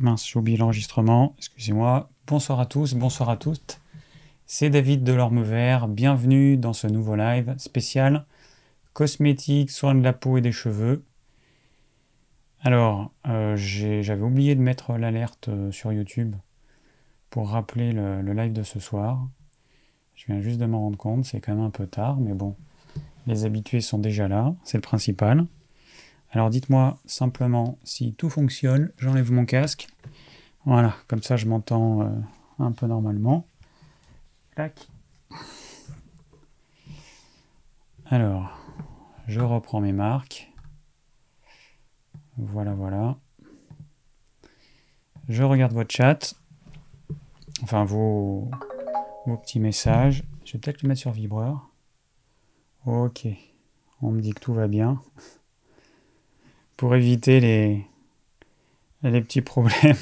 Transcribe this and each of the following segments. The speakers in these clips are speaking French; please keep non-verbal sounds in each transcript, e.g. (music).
Mince, j'ai l'enregistrement, excusez-moi. Bonsoir à tous, bonsoir à toutes. C'est David de l'Orme Vert, bienvenue dans ce nouveau live spécial cosmétiques, soins de la peau et des cheveux. Alors, euh, j'avais oublié de mettre l'alerte euh, sur YouTube pour rappeler le, le, live de ce soir. Je viens juste de m'en rendre compte, c'est quand même un peu tard, mais bon, les habitués sont déjà là, c'est le principal. Alors dites-moi simplement si tout fonctionne, j'enlève mon casque. Voilà, comme ça je m'entends euh, un peu normalement. Tac. Alors, je reprends mes marques. Voilà, voilà. Je regarde votre chat. Enfin, vos, vos petits messages. Je vais peut-être le mettre sur vibreur. Ok. On me dit que tout va bien pour éviter les, petits problèmes.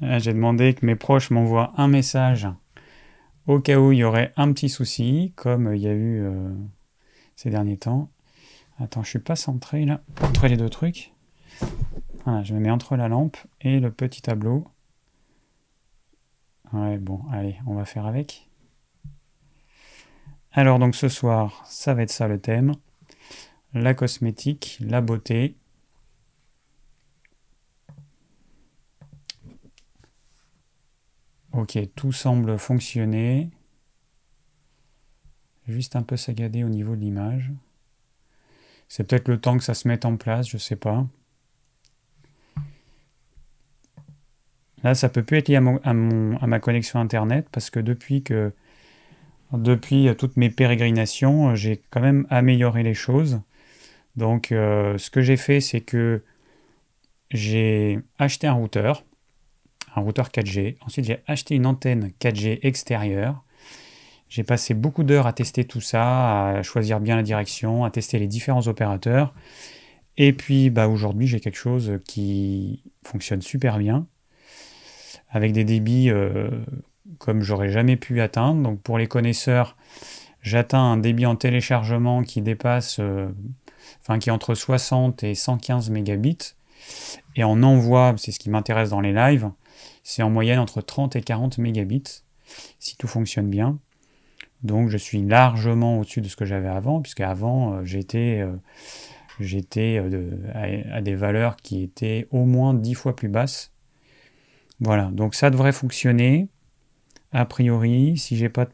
(laughs) J'ai demandé que mes proches m'envoient un message au cas où il y aurait un petit souci, comme il y a eu euh, ces derniers temps. Attends, je suis pas centré là, entre les deux trucs. Voilà, je me mets entre la lampe et le petit tableau. Ouais, bon, allez, on va faire avec. Alors donc ce soir, ça va être ça le thème la cosmétique, la beauté. Ok, tout semble fonctionner. Juste un peu sagadé au niveau de l'image. C'est peut-être le temps que ça se mette en place, je sais pas. Là, ça peut plus être lié à, à, à ma connexion internet parce que depuis toutes mes pérégrinations, j'ai quand même amélioré les choses. Donc, euh, ce que j'ai fait, c'est que j'ai acheté un routeur, un routeur 4G. Ensuite, j'ai acheté une antenne 4G extérieure. J'ai passé beaucoup d'heures à tester tout ça, à choisir bien la direction, à tester les différents opérateurs. Et puis, bah, aujourd'hui, j'ai quelque chose qui fonctionne super bien, avec des débits euh, comme j'aurais jamais pu atteindre. Donc, pour les connaisseurs, j'atteins un débit en téléchargement qui dépasse euh, enfin qui est entre 60 et 115 mégabits. Et en envoi, c'est ce qui m'intéresse dans les lives, c'est en moyenne entre 30 et 40 mégabits, si tout fonctionne bien. Donc je suis largement au-dessus de ce que j'avais avant, puisque avant euh, j'étais euh, j'étais euh, à, des valeurs qui étaient au moins 10 fois plus basses. Voilà, donc ça devrait fonctionner. A priori, si j'ai pas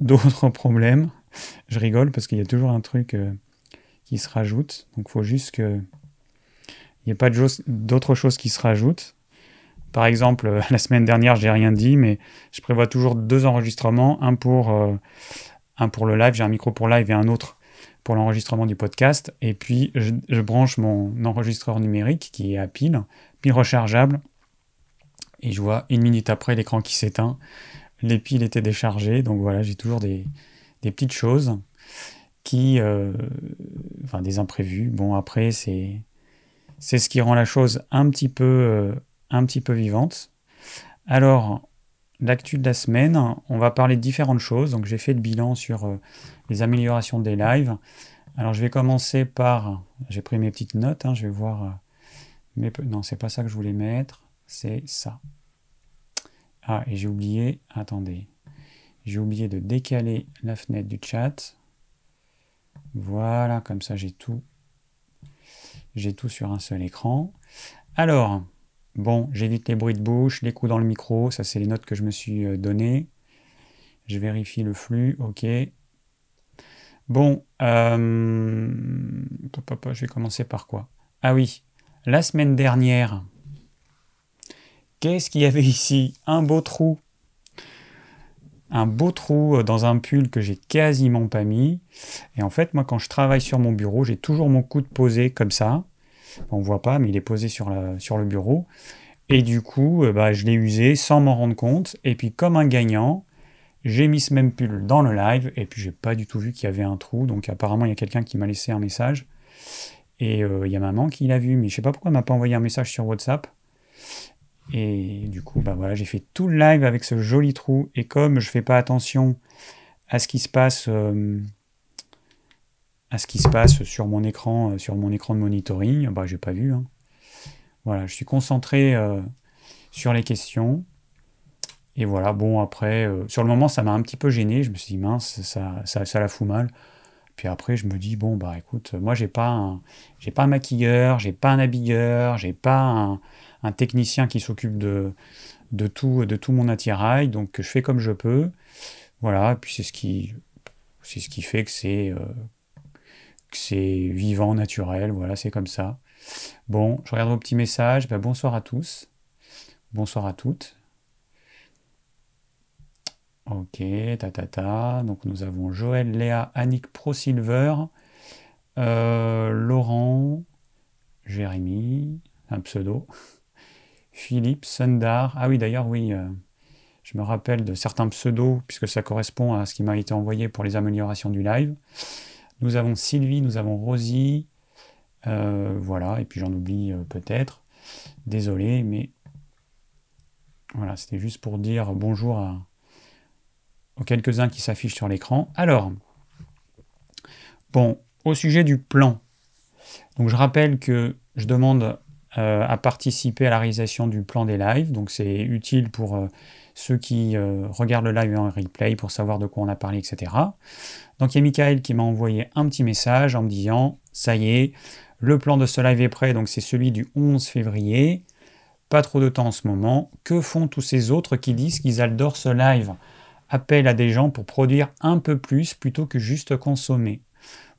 d'autres (laughs) problèmes, je rigole parce qu'il y a toujours un truc qui se rajoutent. Donc il faut juste que il n'y ait pas d'autres choses qui se rajoutent. Par exemple, (laughs) la semaine dernière, j'ai rien dit, mais je prévois toujours deux enregistrements, un pour, euh, un pour le live, j'ai un micro pour live et un autre pour l'enregistrement du podcast. Et puis, je, branche mon enregistreur numérique qui est à pile, pile rechargeable. Et je vois une minute après l'écran qui s'éteint. Les piles étaient déchargées. Donc voilà, j'ai toujours des petites choses qui, euh, enfin des imprévus. Bon après c'est c'est ce qui rend la chose un petit peu euh, un petit peu vivante. Alors l'actu de la semaine, on va parler de différentes choses. Donc j'ai fait le bilan sur euh, les améliorations des lives. Alors je vais commencer par, j'ai pris mes petites notes, hein, je vais voir. mais non, c'est pas ça que je voulais mettre, c'est ça. Ah et j'ai oublié, attendez, j'ai oublié de décaler la fenêtre du chat. Voilà, comme ça j'ai tout. J'ai tout sur un seul écran. Alors, bon, j'évite les bruits de bouche, les coups dans le micro, ça c'est les notes que je me suis euh, données. Je vérifie le flux, ok. Bon, euh, je vais commencer par quoi? Ah oui, la semaine dernière, qu'est-ce qu'il y avait ici? Un beau trou un beau trou euh, dans un pull que j'ai quasiment pas mis. Et en fait, moi, quand je travaille sur mon bureau, j'ai toujours mon coude posé comme ça. On voit pas, mais il est posé sur, le bureau. Et du coup, euh, bah, je l'ai usé sans m'en rendre compte. Et puis, comme un gagnant, j'ai mis ce même pull dans le live. Et puis, j'ai pas du tout vu qu'il y avait un trou. Donc, apparemment, il y a quelqu'un qui m'a laissé un message. Et euh, il y a maman qui l'a vu. Mais je sais pas pourquoi elle m'a pas envoyé un message sur WhatsApp. Et du coup, bah voilà, j'ai fait tout le live avec ce joli trou. Et comme je fais pas attention à ce qui se passe, euh, à ce qui se passe sur mon écran, euh, sur mon écran de monitoring, bah j'ai pas vu. Hein. Voilà, je suis concentré euh, sur les questions. Et voilà, bon, après, sur le moment, ça m'a un petit peu gêné. Je me suis dit, mince, ça, ça, ça la fout mal. Puis après, je me dis, bon, bah écoute, moi, j'ai pas j'ai pas un maquilleur, j'ai pas un habilleur, j'ai pas un, un, technicien qui s'occupe de, de, tout, de tout mon attirail. Donc, je fais comme je peux. Voilà, puis c'est ce qui, c'est ce qui fait que c'est, euh, que c'est vivant, naturel. Voilà, c'est comme ça. Bon, je regarde vos petits messages. Ben, bonsoir à tous. Bonsoir à toutes. Ok, ta ta. Donc nous avons Joël, Léa, Annick Pro Silver, euh, Laurent, Jérémy, un pseudo, Philippe, Sundar. Ah oui, d'ailleurs, oui, euh, je me rappelle de certains pseudos, puisque ça correspond à ce qui m'a été envoyé pour les améliorations du live. Nous avons Sylvie, nous avons Rosie, euh, voilà, et puis j'en oublie peut-être. Désolé, mais voilà, c'était juste pour dire bonjour aux quelques-uns qui s'affichent sur l'écran. Alors, bon, au sujet du plan. Donc je rappelle que je demande euh, à participer à la réalisation du plan des lives. Donc c'est utile pour euh, ceux qui euh, regardent le live en replay pour savoir de quoi on a parlé, etc. Donc il y a Michael qui m'a envoyé un petit message en me disant ça y est, le plan de ce live est prêt, donc c'est celui du 11 février. Pas trop de temps en ce moment. Que font tous ces autres qui disent qu'ils adorent ce live? Appel à des gens pour produire un peu plus plutôt que juste consommer.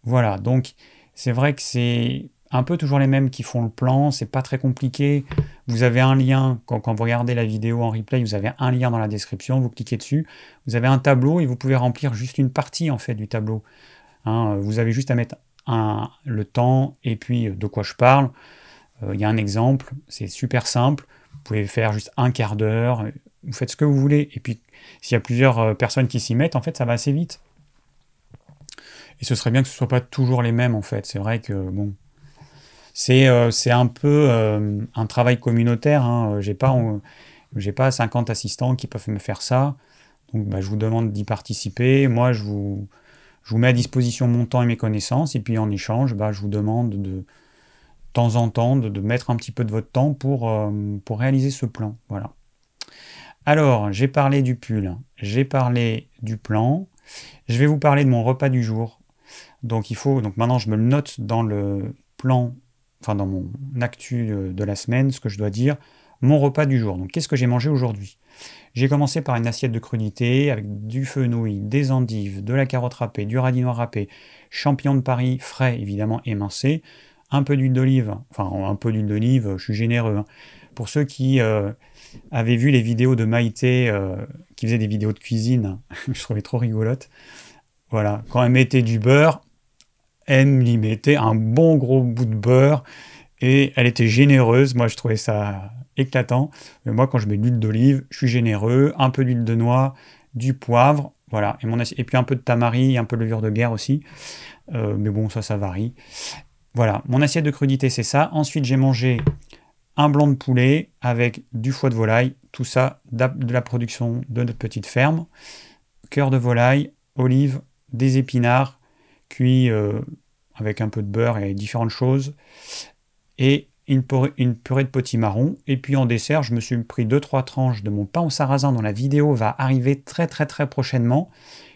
Voilà, donc c'est vrai que c'est un peu toujours les mêmes qui font le plan, c'est pas très compliqué. Vous avez un lien, quand, vous regardez la vidéo en replay, vous avez un lien dans la description, vous cliquez dessus, vous avez un tableau et vous pouvez remplir juste une partie en fait du tableau. Hein, vous avez juste à mettre le temps et puis de quoi je parle. Euh, il y a un exemple, c'est super simple. Vous pouvez faire juste un quart d'heure, vous faites ce que vous voulez. Et puis, s'il y a plusieurs euh, personnes qui s'y mettent, en fait, ça va assez vite. Et ce serait bien que ce ne soit pas toujours les mêmes, en fait. C'est vrai que, bon, c'est euh, un peu euh, un travail communautaire. Hein. J'ai pas, pas 50 assistants qui peuvent me faire ça. Donc, bah, je vous demande d'y participer. Moi, je vous, je vous mets à disposition mon temps et mes connaissances. Et puis, en échange, bah, je vous demande de, de temps en temps de, de, mettre un petit peu de votre temps pour, pour réaliser ce plan. Voilà. Alors, j'ai parlé du pull, j'ai parlé du plan, je vais vous parler de mon repas du jour. Donc il faut, donc maintenant je me le note dans le plan, enfin dans mon actu de la semaine, ce que je dois dire, mon repas du jour. Donc qu'est-ce que j'ai mangé aujourd'hui? J'ai commencé par une assiette de crudité avec du fenouil, des endives, de la carotte râpée, du radis noir râpé, champignons de Paris frais évidemment émincés, un peu d'huile d'olive, enfin un peu d'huile d'olive, je suis généreux. Hein. Pour ceux qui euh, avait vu les vidéos de Maïté euh, qui faisait des vidéos de cuisine. (laughs) je trouvais trop rigolote. Voilà, quand elle mettait du beurre, elle y mettait un bon gros bout de beurre et elle était généreuse. Moi, je trouvais ça éclatant. Mais moi, quand je mets de l'huile d'olive, je suis généreux. Un peu d'huile de noix, du poivre, voilà. Et, mon et puis un peu de tamari, un peu de levure de guerre aussi. Euh, mais bon, ça, ça varie. Voilà, mon assiette de crudité, c'est ça. Ensuite, j'ai mangé un blanc de poulet avec du foie de volaille, tout ça de la production de notre petite ferme, cœur de volaille, olives, des épinards, cuits euh, avec un peu de beurre et différentes choses, et une purée, une purée de. Et puis en dessert, je me suis pris 2-3 tranches de mon pain au sarrasin dont la vidéo va arriver très très très prochainement.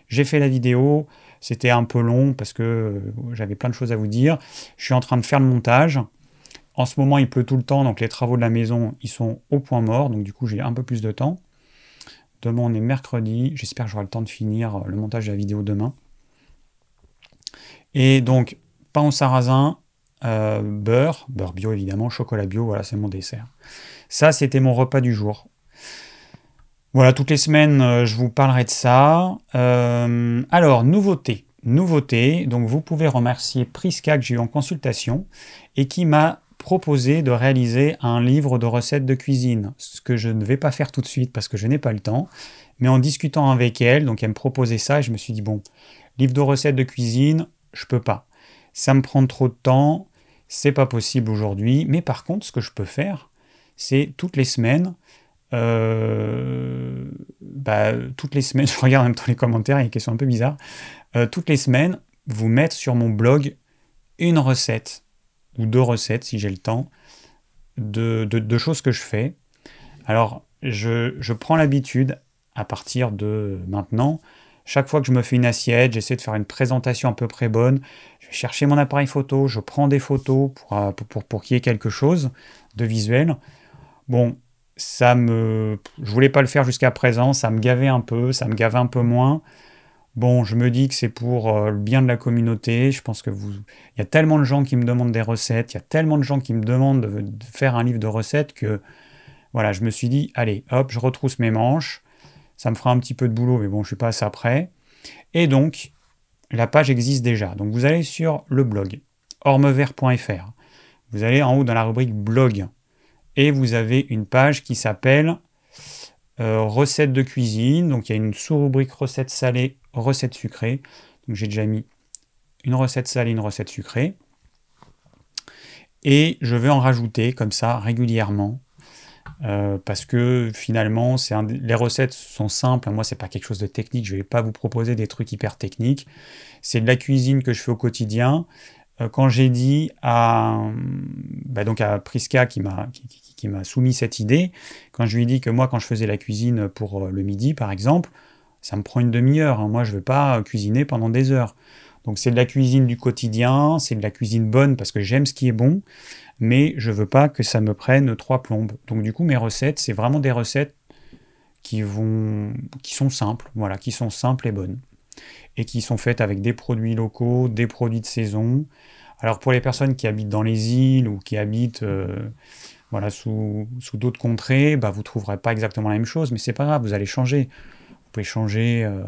J'ai fait la vidéo, c'était un peu long parce que euh, j'avais plein de choses à vous dire. Je suis en train de faire le montage. En ce moment, il pleut tout le temps, donc les travaux de la maison, ils sont au point mort, donc du coup, j'ai un peu plus de temps. Demain, on est mercredi. J'espère que j'aurai le temps de finir le montage de la vidéo demain. Et donc, pain au sarrasin, euh, beurre, beurre bio évidemment, chocolat bio, voilà, c'est mon dessert. Ça, c'était mon repas du jour. Voilà, toutes les semaines, euh, je vous parlerai de ça. Euh, alors, nouveauté. Nouveauté, donc vous pouvez remercier Priska que j'ai eu en consultation et qui m'a proposé de réaliser un livre de recettes de cuisine, ce que je ne vais pas faire tout de suite parce que je n'ai pas le temps. Mais en discutant avec elle, donc elle me proposait ça, et je me suis dit, bon, livre de recettes de cuisine, je peux pas. Ça me prend trop de temps, c'est pas possible aujourd'hui. Mais par contre, ce que je peux faire, c'est toutes les semaines, euh, bah, toutes les semaines, (laughs) je regarde en même temps les commentaires, il y a des questions un peu bizarres, euh, toutes les semaines, vous mettre sur mon blog une recette ou deux recettes si j'ai le temps, de, choses que je fais. Alors, je, je prends l'habitude, à partir de maintenant, chaque fois que je me fais une assiette, j'essaie de faire une présentation à peu près bonne. Je vais chercher mon appareil photo, je prends des photos pour, euh, pour, qu'il y ait quelque chose de visuel. Bon, ça me. Je voulais pas le faire jusqu'à présent, ça me gavait un peu, ça me gavait un peu moins. Bon, je me dis que c'est pour euh, le bien de la communauté. Je pense que vous. Il y a tellement de gens qui me demandent des recettes, il y a tellement de gens qui me demandent de, de faire un livre de recettes que. Voilà, je me suis dit, allez, hop, je retrousse mes manches ça me fera un petit peu de boulot, mais bon, je suis pas assez prêt. Et donc, la page existe déjà. Donc, vous allez sur le blog ormevert.fr. Vous allez en haut dans la rubrique blog et vous avez une page qui s'appelle euh, recettes de cuisine. Donc, il y a une sous-rubrique recettes salées, recettes sucrées. Donc, j'ai déjà mis une recette salée, une recette sucrée. Et je vais en rajouter comme ça régulièrement euh, parce que finalement, les recettes sont simples. Moi, c'est pas quelque chose de technique. Je vais pas vous proposer des trucs hyper techniques. C'est de la cuisine que je fais au quotidien. Euh, quand j'ai dit à, bah, donc à Priska qui m'a qui, m'a soumis cette idée, quand je lui ai dit que moi, quand je faisais la cuisine pour euh, le midi, par exemple, ça me prend une demi-heure. Hein. Moi, je veux pas cuisiner pendant des heures. Donc c'est de la cuisine du quotidien, c'est de la cuisine bonne parce que j'aime ce qui est bon, mais je veux pas que ça me prenne trois plombes. Donc du coup, mes recettes, c'est vraiment des recettes qui vont, qui sont simples, voilà, qui sont simples et bonnes, et qui sont faites avec des produits locaux, des produits de saison. Alors pour les personnes qui habitent dans les îles ou qui habitent euh, voilà, sous, d'autres contrées, bah, vous trouverez pas exactement la même chose, mais c'est pas grave, vous allez changer. Vous pouvez changer euh,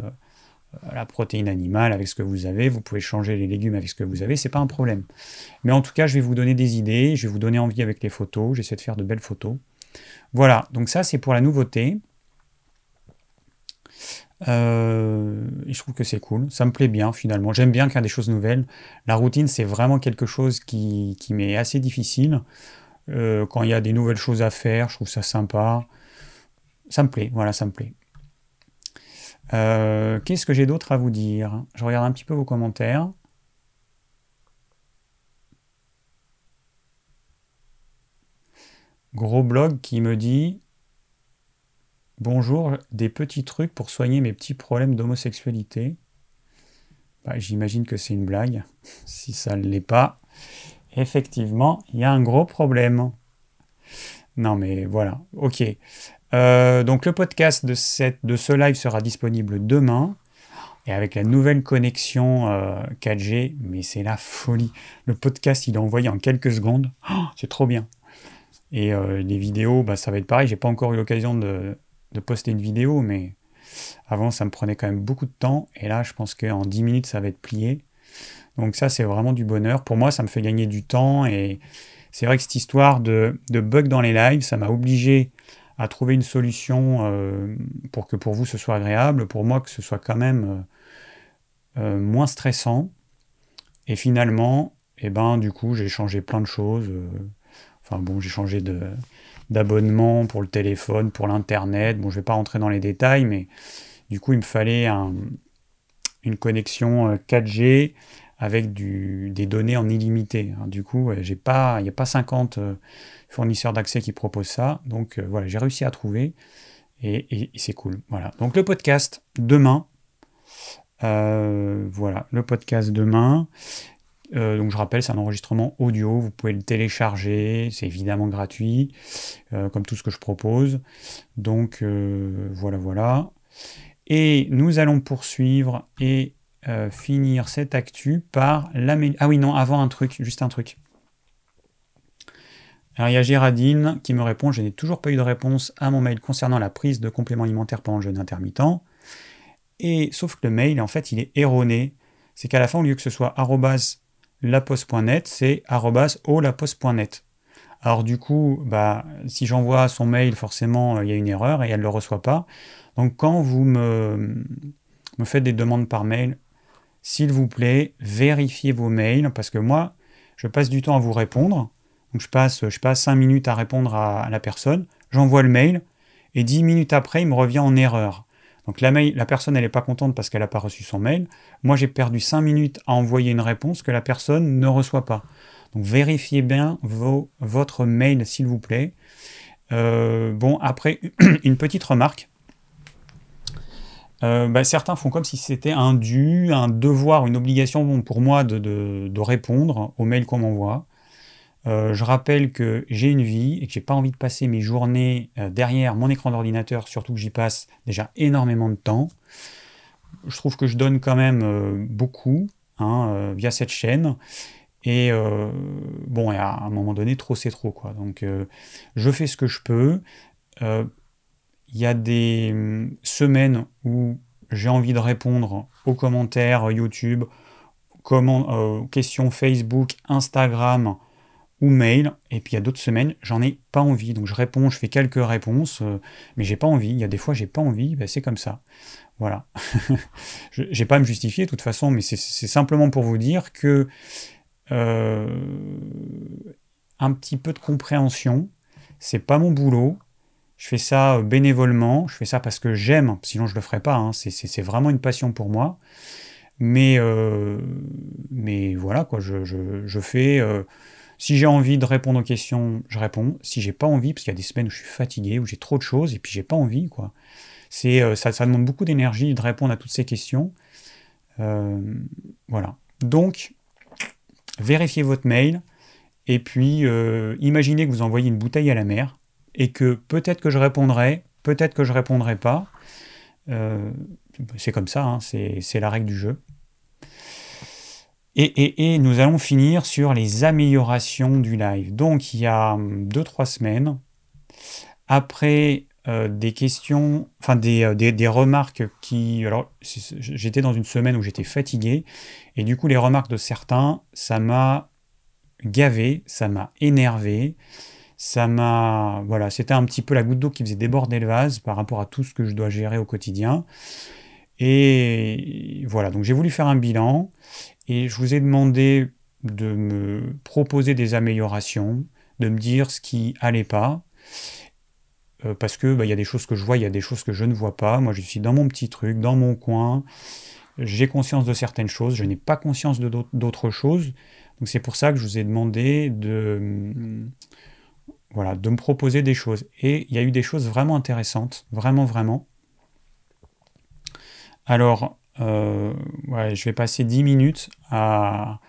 la protéine animale avec ce que vous avez, vous pouvez changer les légumes avec ce que vous avez, c'est pas un problème. Mais en tout cas, je vais vous donner des idées, je vais vous donner envie avec les photos, j'essaie de faire de belles photos. Voilà, donc ça c'est pour la nouveauté. Euh, je trouve que c'est cool, ça me plaît bien finalement. J'aime bien faire des choses nouvelles. La routine, c'est vraiment quelque chose qui, m'est assez difficile. Euh, quand il y a des nouvelles choses à faire, je trouve ça sympa. Ça me plaît, voilà, ça me plaît. Euh, qu'est-ce que j'ai d'autre à vous dire? Je regarde un petit peu vos commentaires. Gros blog qui me dit Bonjour, des petits trucs pour soigner mes petits problèmes d'homosexualité. Bah, j'imagine que c'est une blague. (laughs) Si ça ne l'est pas, effectivement, il y a un gros problème. Non mais voilà, ok. Euh, donc le podcast de, cette, de ce live sera disponible demain. Et avec la nouvelle connexion 4G, euh, mais c'est la folie. Le podcast, il est envoyé en quelques secondes. Oh, c'est trop bien. Et euh, les vidéos, bah, ça va être pareil. J'ai pas encore eu l'occasion de, de, poster une vidéo, mais avant, ça me prenait quand même beaucoup de temps. Et là, je pense qu'en 10 minutes, ça va être plié. Donc ça, c'est vraiment du bonheur. Pour moi, ça me fait gagner du temps. Et c'est vrai que cette histoire de, de bug dans les lives, ça m'a obligé à trouver une solution euh, pour que pour vous ce soit agréable, pour moi que ce soit quand même euh, euh, moins stressant. Et finalement, eh ben, du coup, j'ai changé plein de choses. enfin bon, j'ai changé de, d'abonnement pour le téléphone, pour l'internet. Bon, je vais pas rentrer dans les détails, mais du coup, il me fallait une connexion 4G avec des données en illimité. Du coup, j'ai pas, il n'y a pas 50 fournisseur d'accès qui propose ça. Donc euh, voilà, j'ai réussi à trouver et, c'est cool. Voilà. Donc le podcast demain. Euh, voilà, le podcast demain. Euh, donc je rappelle, c'est un enregistrement audio, vous pouvez le télécharger, c'est évidemment gratuit, comme tout ce que je propose. Donc voilà, voilà. Et nous allons poursuivre et finir cette actu par la... Ah oui, non, avant un truc, juste un truc. Alors il y a Géraldine qui me répond Je n'ai toujours pas eu de réponse à mon mail concernant la prise de compléments alimentaires pendant le jeûne intermittent. Et sauf que le mail, en fait, il est erroné. C'est qu'à la fin, au lieu que ce soit laposte.net, c'est olaposte.net. Alors du coup, bah, si j'envoie son mail, forcément, il y a une erreur et elle ne le reçoit pas. Donc quand vous me faites des demandes par mail, s'il vous plaît, vérifiez vos mails, parce que moi, je passe du temps à vous répondre. Donc je passe, je passe 5 minutes à répondre à, la personne, j'envoie le mail, et 10 minutes après, il me revient en erreur. Donc la, mail, la personne, n'est pas contente parce qu'elle n'a pas reçu son mail. Moi, j'ai perdu 5 minutes à envoyer une réponse que la personne ne reçoit pas. Donc vérifiez bien votre mail, s'il vous plaît. Euh, bon, après, (clears throat) une petite remarque. Euh, bah, certains font comme si c'était un dû, un devoir, une obligation pour moi de, répondre aux mails qu'on m'envoie. Euh, je rappelle que j'ai une vie et que j'ai pas envie de passer mes journées derrière mon écran d'ordinateur, surtout que j'y passe déjà énormément de temps. Je trouve que je donne quand même beaucoup hein, via cette chaîne. Et euh, bon, à un moment donné, trop c'est trop, quoi. Donc, euh, je fais ce que je peux. Euh, il y a des hum, semaines où j'ai envie de répondre aux commentaires YouTube, comment, questions Facebook, Instagram ou mail. Et puis il y a d'autres semaines, j'en ai pas envie. Donc je réponds, je fais quelques réponses, mais j'ai pas envie. Il y a des fois, j'ai pas envie. Ben, c'est comme ça. Voilà. (laughs) j'ai pas à me justifier de toute façon, mais c'est simplement pour vous dire que euh, un petit peu de compréhension. C'est pas mon boulot. Je fais ça euh, bénévolement. Je fais ça parce que j'aime. Sinon, je le ferais pas. Hein. C'est vraiment une passion pour moi. Mais, euh, mais voilà, quoi. Je, je, fais. Si j'ai envie de répondre aux questions, je réponds. Si j'ai pas envie, parce qu'il y a des semaines où je suis fatigué, où j'ai trop de choses, et puis j'ai pas envie, quoi. C'est, ça, ça demande beaucoup d'énergie de répondre à toutes ces questions. voilà. Donc, vérifiez votre mail, et puis euh, imaginez que vous envoyez une bouteille à la mer, et que peut-être que je répondrai, peut-être que je répondrai pas. Euh, c'est comme ça, hein, c'est la règle du jeu. Et, nous allons finir sur les améliorations du live. Donc il y a 2-3 semaines, après euh, des questions, enfin des, des, remarques qui... Alors j'étais dans une semaine où j'étais fatigué, et du coup, les remarques de certains, ça m'a gavé, ça m'a énervé, ça m'a. Voilà, c'était un petit peu la goutte d'eau qui faisait déborder le vase par rapport à tout ce que je dois gérer au quotidien. Et voilà, donc j'ai voulu faire un bilan et je vous ai demandé de me proposer des améliorations, de me dire ce qui allait pas. Euh, parce que bah, il y a des choses que je vois, il y a des choses que je ne vois pas. Moi, je suis dans mon petit truc, dans mon coin j'ai conscience de certaines choses, je n'ai pas conscience de d'autres choses. Donc c'est pour ça que je vous ai demandé de, voilà, de me proposer des choses. Et il y a eu des choses vraiment intéressantes, vraiment, vraiment. Alors, euh, je vais passer 10 minutes à,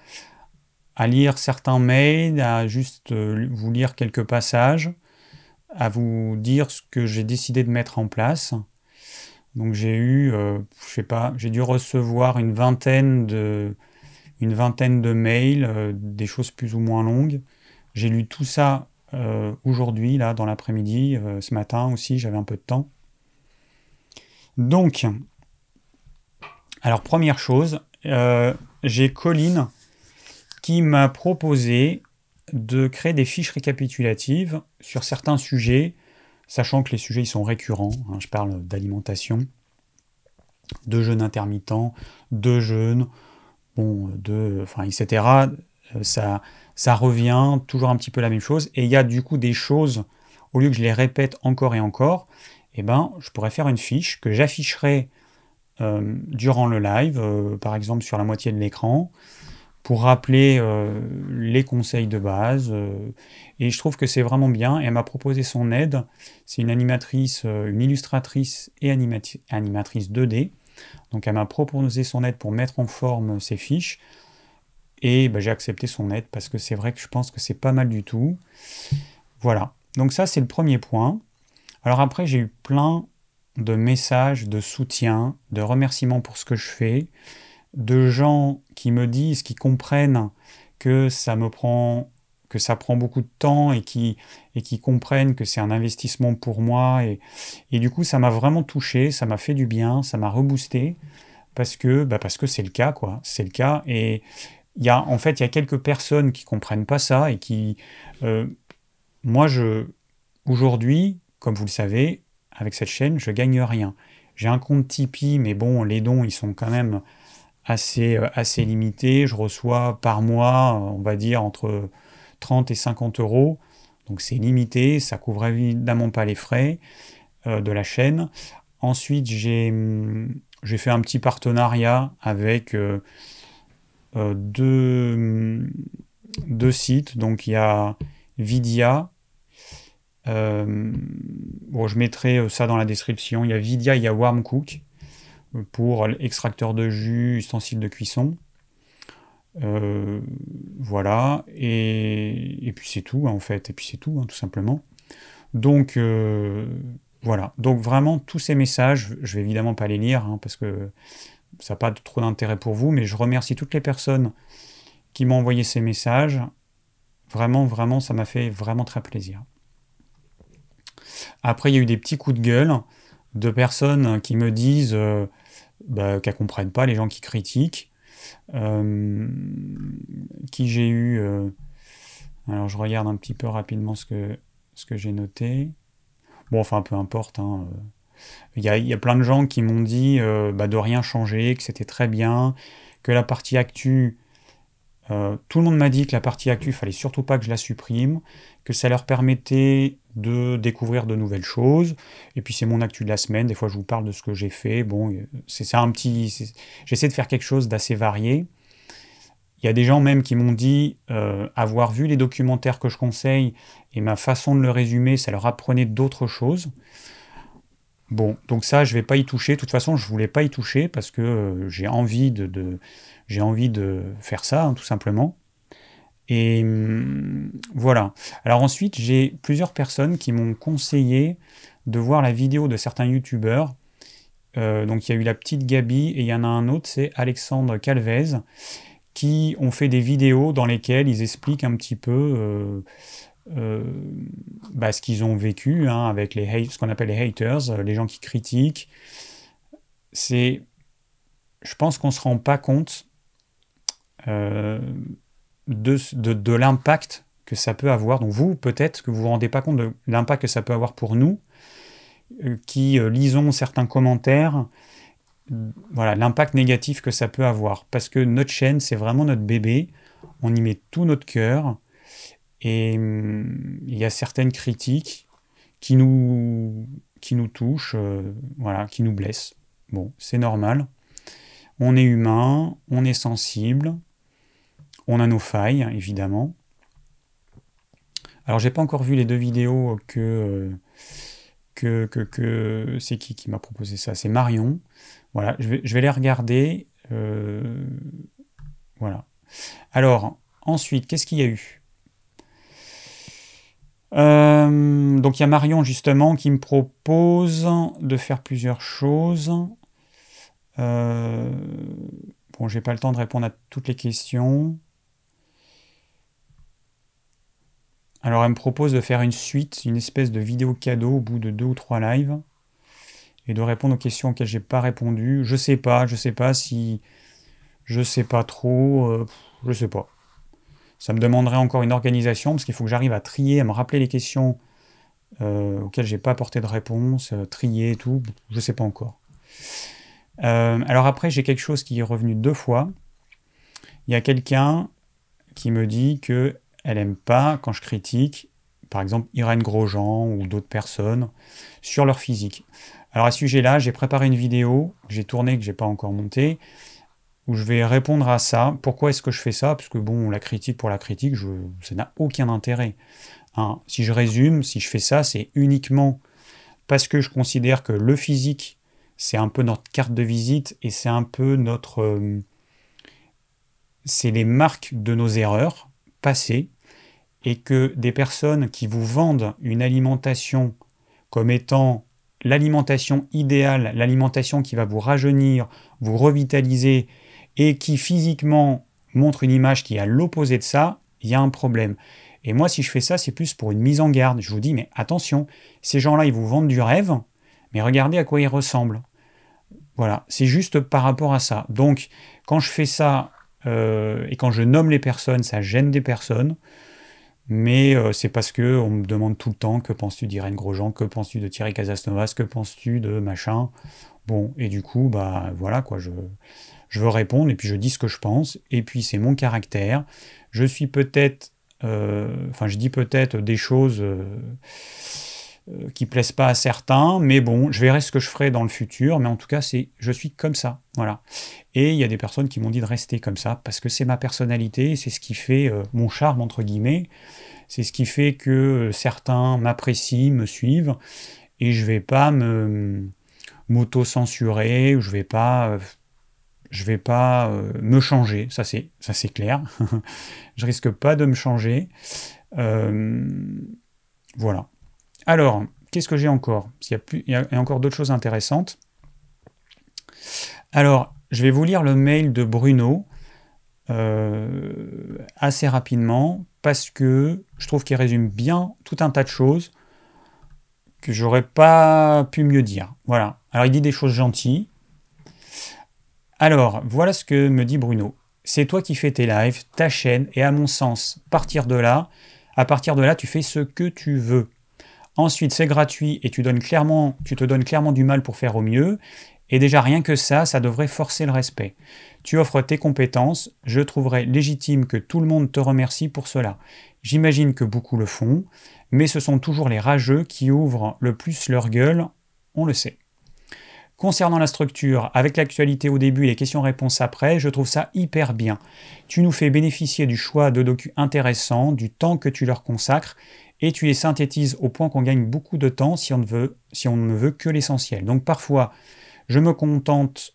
lire certains mails, à juste euh, vous lire quelques passages, à vous dire ce que j'ai décidé de mettre en place. Donc j'ai eu, euh, je sais pas, j'ai dû recevoir une vingtaine de, une vingtaine de mails, euh, des choses plus ou moins longues. J'ai lu tout ça aujourd'hui, là, dans l'après-midi, ce matin aussi, j'avais un peu de temps. Donc, alors première chose, j'ai Colline qui m'a proposé de créer des fiches récapitulatives sur certains sujets sachant que les sujets ils sont récurrents. Hein, je parle d'alimentation, de jeûne intermittent, de jeûne, bon, de, enfin, etc. Euh, ça, ça revient toujours un petit peu la même chose. Et il y a du coup des choses, au lieu que je les répète encore et encore, eh ben, je pourrais faire une fiche que j'afficherai euh, durant le live, euh, par exemple sur la moitié de l'écran, pour rappeler euh, les conseils de base. Euh, et je trouve que c'est vraiment bien. elle m'a proposé son aide. C'est une animatrice, euh, une illustratrice et animatrice 2D. Donc elle m'a proposé son aide pour mettre en forme ses fiches. Et bah, j'ai accepté son aide parce que c'est vrai que je pense que c'est pas mal du tout. Voilà. Donc ça, c'est le premier point. Alors après, j'ai eu plein de messages de soutien, de remerciements pour ce que je fais de gens qui me disent, qui comprennent que ça me prend que ça prend beaucoup de temps et qui, et qui comprennent que c'est un investissement pour moi. Et, et du coup, ça m'a vraiment touché, ça m'a fait du bien, ça m'a reboosté, parce que bah c'est le cas, quoi. C'est le cas. Et il y a, en fait, il y a quelques personnes qui comprennent pas ça et qui... Euh, moi, je... Aujourd'hui, comme vous le savez, avec cette chaîne, je gagne rien. J'ai un compte Tipeee, mais bon, les dons, ils sont quand même assez, euh, assez limité. Je reçois par mois, on va dire, entre 30 et 50 euros. Donc c'est limité, ça couvre évidemment pas les frais euh, de la chaîne. Ensuite, j'ai hum, fait un petit partenariat avec euh, deux, hum, deux sites. Donc il y a Vidia. Bon, je mettrai ça dans la description. Il y a Vidia, il y a Warmcook pour l'extracteur de jus, ustensile de cuisson. Euh, voilà, et, puis c'est tout en fait, et puis c'est tout, hein, tout simplement. Donc euh, voilà, donc vraiment tous ces messages, je vais évidemment pas les lire hein, parce que ça n'a pas trop d'intérêt pour vous, mais je remercie toutes les personnes qui m'ont envoyé ces messages. Vraiment, vraiment, ça m'a fait vraiment très plaisir. Après, il y a eu des petits coups de gueule de personnes qui me disent euh, bah, qu'elles comprennent pas les gens qui critiquent. Euh, qui j'ai eu. Euh, alors je regarde un petit peu rapidement ce que, ce que j'ai noté. Bon, enfin, peu importe. Hein. Il y, a, y, a, plein de gens qui m'ont dit bah, de rien changer, que c'était très bien, que la partie actu tout le monde m'a dit que la partie actu, il fallait surtout pas que je la supprime, que ça leur permettait de découvrir de nouvelles choses. Et puis c'est mon actu de la semaine. Des fois, je vous parle de ce que j'ai fait. Bon, c'est ça un petit. J'essaie de faire quelque chose d'assez varié. Il y a des gens même qui m'ont dit euh, avoir vu les documentaires que je conseille et ma façon de le résumer, ça leur apprenait d'autres choses. Bon, donc ça, je vais pas y toucher. De toute façon, je voulais pas y toucher parce que euh, j'ai envie de j'ai envie de faire ça, hein, tout simplement. Et hum, voilà. Alors ensuite, j'ai plusieurs personnes qui m'ont conseillé de voir la vidéo de certains youtubeurs. Euh, donc il y a eu la petite Gabi et il y en a un autre, c'est Alexandre Calvez, qui ont fait des vidéos dans lesquelles ils expliquent un petit peu euh, euh, bah, ce qu'ils ont vécu hein, avec les ce qu'on appelle les haters, les gens qui critiquent. C'est, je pense qu'on se rend pas compte euh, de, de, l'impact que ça peut avoir. Donc vous, peut-être que vous vous rendez pas compte de l'impact que ça peut avoir pour nous, euh, qui euh, lisons certains commentaires, voilà, l'impact négatif que ça peut avoir. Parce que notre chaîne, c'est vraiment notre bébé, on y met tout notre cœur, et hum, il y a certaines critiques qui nous, qui nous touchent, voilà, qui nous blessent. Bon, c'est normal. On est humain, on est sensible, on a nos failles, évidemment. Alors, j'ai pas encore vu les deux vidéos que. que, que, c'est qui qui m'a proposé ça C'est Marion. Voilà, je vais, je vais les regarder. Euh, voilà. Alors, ensuite, qu'est-ce qu'il y a eu? Euh, donc il y a Marion justement qui me propose de faire plusieurs choses. Euh, bon, j'ai pas le temps de répondre à toutes les questions. Alors elle me propose de faire une suite, une espèce de vidéo cadeau au bout de deux ou trois lives et de répondre aux questions auxquelles j'ai pas répondu. Je sais pas, je sais pas si je sais pas trop, euh, je sais pas. Ça me demanderait encore une organisation parce qu'il faut que j'arrive à trier, à me rappeler les questions euh, auxquelles j'ai pas apporté de réponse, euh, trier et tout, je sais pas encore. alors après, j'ai quelque chose qui est revenu deux fois. Il y a quelqu'un qui me dit que elle aime pas quand je critique, par exemple, Irène Grosjean ou d'autres personnes sur leur physique. Alors à ce sujet-là, j'ai préparé une vidéo j'ai tournée, que j'ai pas encore montée, où je vais répondre à ça. Pourquoi est-ce que je fais ça? Parce que bon, la critique pour la critique, ça n'a aucun intérêt. Hein, si je résume, si je fais ça, c'est uniquement parce que je considère que le physique, c'est un peu notre carte de visite et c'est un peu notre... Euh, c'est les marques de nos erreurs passées et que des personnes qui vous vendent une alimentation comme étant l'alimentation idéale, l'alimentation qui va vous rajeunir, vous revitaliser, et qui physiquement montre une image qui est à l'opposé de ça, il y a un problème. Et moi, si je fais ça, c'est plus pour une mise en garde. Je vous dis, mais attention, ces gens-là, ils vous vendent du rêve, mais regardez à quoi ils ressemblent. Voilà, c'est juste par rapport à ça. Donc, quand je fais ça, euh, et quand je nomme les personnes, ça gêne des personnes mais euh, c'est parce que on me demande tout le temps que penses-tu d'Irène Grosjean, que penses-tu de Thierry Casasnovas, que penses-tu de machin. Bon, et du coup, bah voilà quoi, je, je veux répondre et puis je dis ce que je pense, et puis c'est mon caractère. Je suis peut-être, euh, enfin je dis peut-être des choses, euh, euh, qui plaisent pas à certains, mais bon, je verrai ce que je ferai dans le futur, mais en tout cas, c'est je suis comme ça, voilà. Et il y a des personnes qui m'ont dit de rester comme ça parce que c'est ma personnalité, c'est ce qui fait euh, mon charme entre guillemets, c'est ce qui fait que euh, certains m'apprécient, me suivent, et je vais pas me m'auto-censurer, je vais pas je vais pas me changer, ça c'est ça c'est clair. (laughs) je risque pas de me changer. voilà. Alors, qu'est-ce que j'ai encore? Il y, a encore d'autres choses intéressantes. Alors, je vais vous lire le mail de Bruno euh, assez rapidement parce que je trouve qu'il résume bien tout un tas de choses que j'aurais pas pu mieux dire. Voilà. Alors, il dit des choses gentilles. Alors, voilà ce que me dit Bruno. C'est toi qui fais tes lives, ta chaîne, et à mon sens, partir de là, à partir de là, tu fais ce que tu veux. Ensuite, c'est gratuit et tu, te donnes clairement du mal pour faire au mieux. Et déjà, rien que ça, ça devrait forcer le respect. Tu offres tes compétences, je trouverais légitime que tout le monde te remercie pour cela. J'imagine que beaucoup le font, mais ce sont toujours les rageux qui ouvrent le plus leur gueule, on le sait. Concernant la structure, avec l'actualité au début et les questions-réponses après, je trouve ça hyper bien. Tu nous fais bénéficier du choix de docu intéressants, du temps que tu leur consacres, et tu les synthétises au point qu'on gagne beaucoup de temps si on ne veut, que l'essentiel. Donc parfois, je me contente,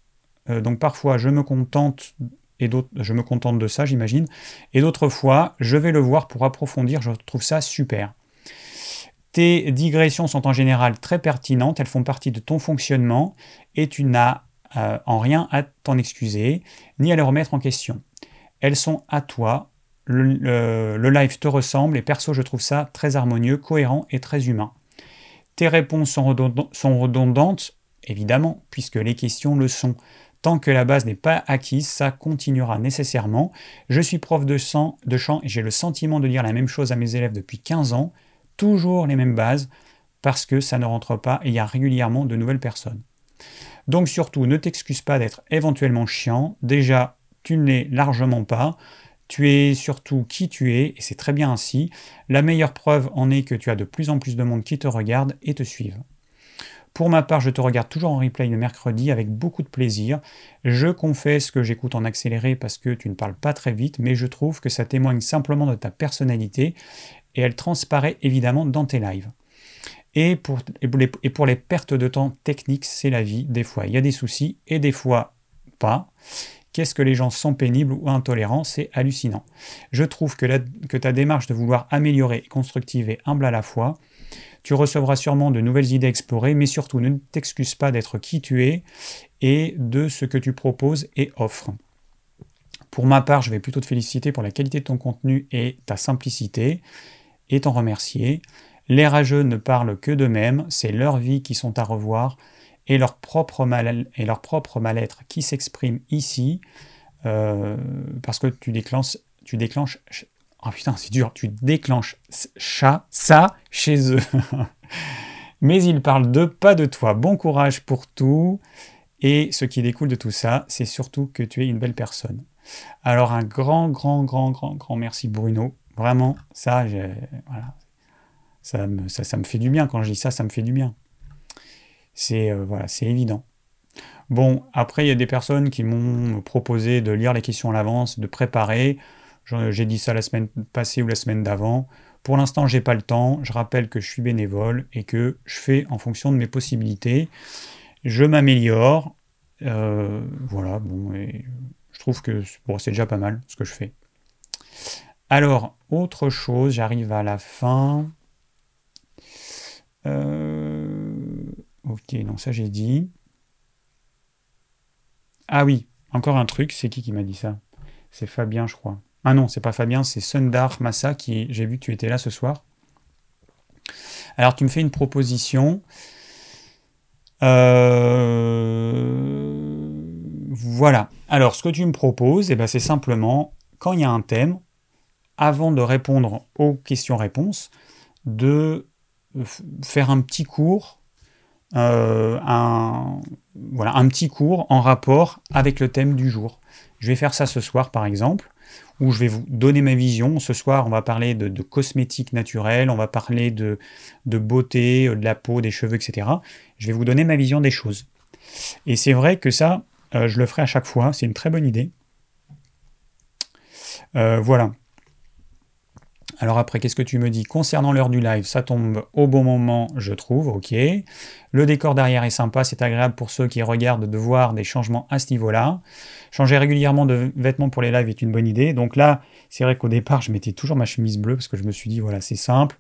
euh, donc parfois je me contente et je me contente de ça, j'imagine, et d'autres fois, je vais le voir pour approfondir. Je trouve ça super. Tes digressions sont en général très pertinentes, elles font partie de ton fonctionnement et tu n'as euh, en rien à t'en excuser ni à les remettre en question. Elles sont à toi, le, live te ressemble et perso je trouve ça très harmonieux, cohérent et très humain. Tes réponses sont, redondantes, évidemment, puisque les questions le sont. Tant que la base n'est pas acquise, ça continuera nécessairement. Je suis prof de, de chant et j'ai le sentiment de dire la même chose à mes élèves depuis 15 ans, toujours les mêmes bases, parce que ça ne rentre pas et il y a régulièrement de nouvelles personnes. Donc surtout, ne t'excuse pas d'être éventuellement chiant. Déjà, tu ne l'es largement pas. Tu es surtout qui tu es, et c'est très bien ainsi. La meilleure preuve en est que tu as de plus en plus de monde qui te regarde et te suivent. Pour ma part, je te regarde toujours en replay le mercredi avec beaucoup de plaisir. Je confesse que j'écoute en accéléré parce que tu ne parles pas très vite, mais je trouve que ça témoigne simplement de ta personnalité et elle transparaît évidemment dans tes lives. Et pour, et pour les pertes de temps techniques, c'est la vie. Des fois, il y a des soucis et des fois pas. Qu'est-ce que les gens sont pénibles ou intolérants C'est hallucinant. Je trouve que, ta démarche de vouloir améliorer constructive et humble à la fois. Tu recevras sûrement de nouvelles idées explorées, mais surtout ne t'excuse pas d'être qui tu es et de ce que tu proposes et offres. Pour ma part, je vais plutôt te féliciter pour la qualité de ton contenu et ta simplicité, et t'en remercier. Les rageux ne parlent que d'eux-mêmes, c'est leur vie qui sont à revoir, et leur propre mal et leur propre mal-être qui s'exprime ici euh, parce que tu déclenches tu déclenches oh putain c'est dur tu déclenches chat ça chez eux. (laughs) Mais ils parlent de pas de toi. Bon courage pour tout. Et ce qui découle de tout ça c'est surtout que tu es une belle personne. Alors un grand grand grand grand grand merci Bruno. Vraiment ça voilà. Ça me, ça, ça me fait du bien. Quand je dis ça ça me fait du bien c'est euh, voilà, c'est évident. Bon, après, il y a des personnes qui m'ont proposé de lire les questions à l'avance, de préparer. J'ai dit ça la semaine passée ou la semaine d'avant. Pour l'instant, j'ai pas le temps. Je rappelle que je suis bénévole et que je fais en fonction de mes possibilités. Je m'améliore. Euh, voilà, bon, je trouve que c'est déjà pas mal ce que je fais. Alors, autre chose, j'arrive à la fin. Euh, Ok, non, ça j'ai dit. Ah oui, encore un truc, c'est qui qui m'a dit ça? C'est Fabien, je crois. Ah non, c'est pas Fabien, c'est Sundar Massa qui. J'ai vu que tu étais là ce soir. Alors tu me fais une proposition. Euh, voilà. Alors ce que tu me proposes, eh ben, c'est simplement, quand il y a un thème, avant de répondre aux questions-réponses, de faire un petit cours euh, un, voilà, un petit cours en rapport avec le thème du jour. Je vais faire ça ce soir par exemple. où je vais vous donner ma vision. Ce soir, on va parler de, cosmétiques naturels, on va parler de, beauté, de la peau, des cheveux, etc. Je vais vous donner ma vision des choses. Et c'est vrai que ça, euh, je le ferai à chaque fois, c'est une très bonne idée. Euh, voilà. Alors après, qu'est-ce que tu me dis Concernant l'heure du live, ça tombe au bon moment, je trouve, ok. Le décor derrière est sympa, c'est agréable pour ceux qui regardent de voir des changements à ce niveau-là. Changer régulièrement de vêtements pour les lives est une bonne idée. Donc là, c'est vrai qu'au départ, je mettais toujours ma chemise bleue parce que je me suis dit, voilà, c'est simple.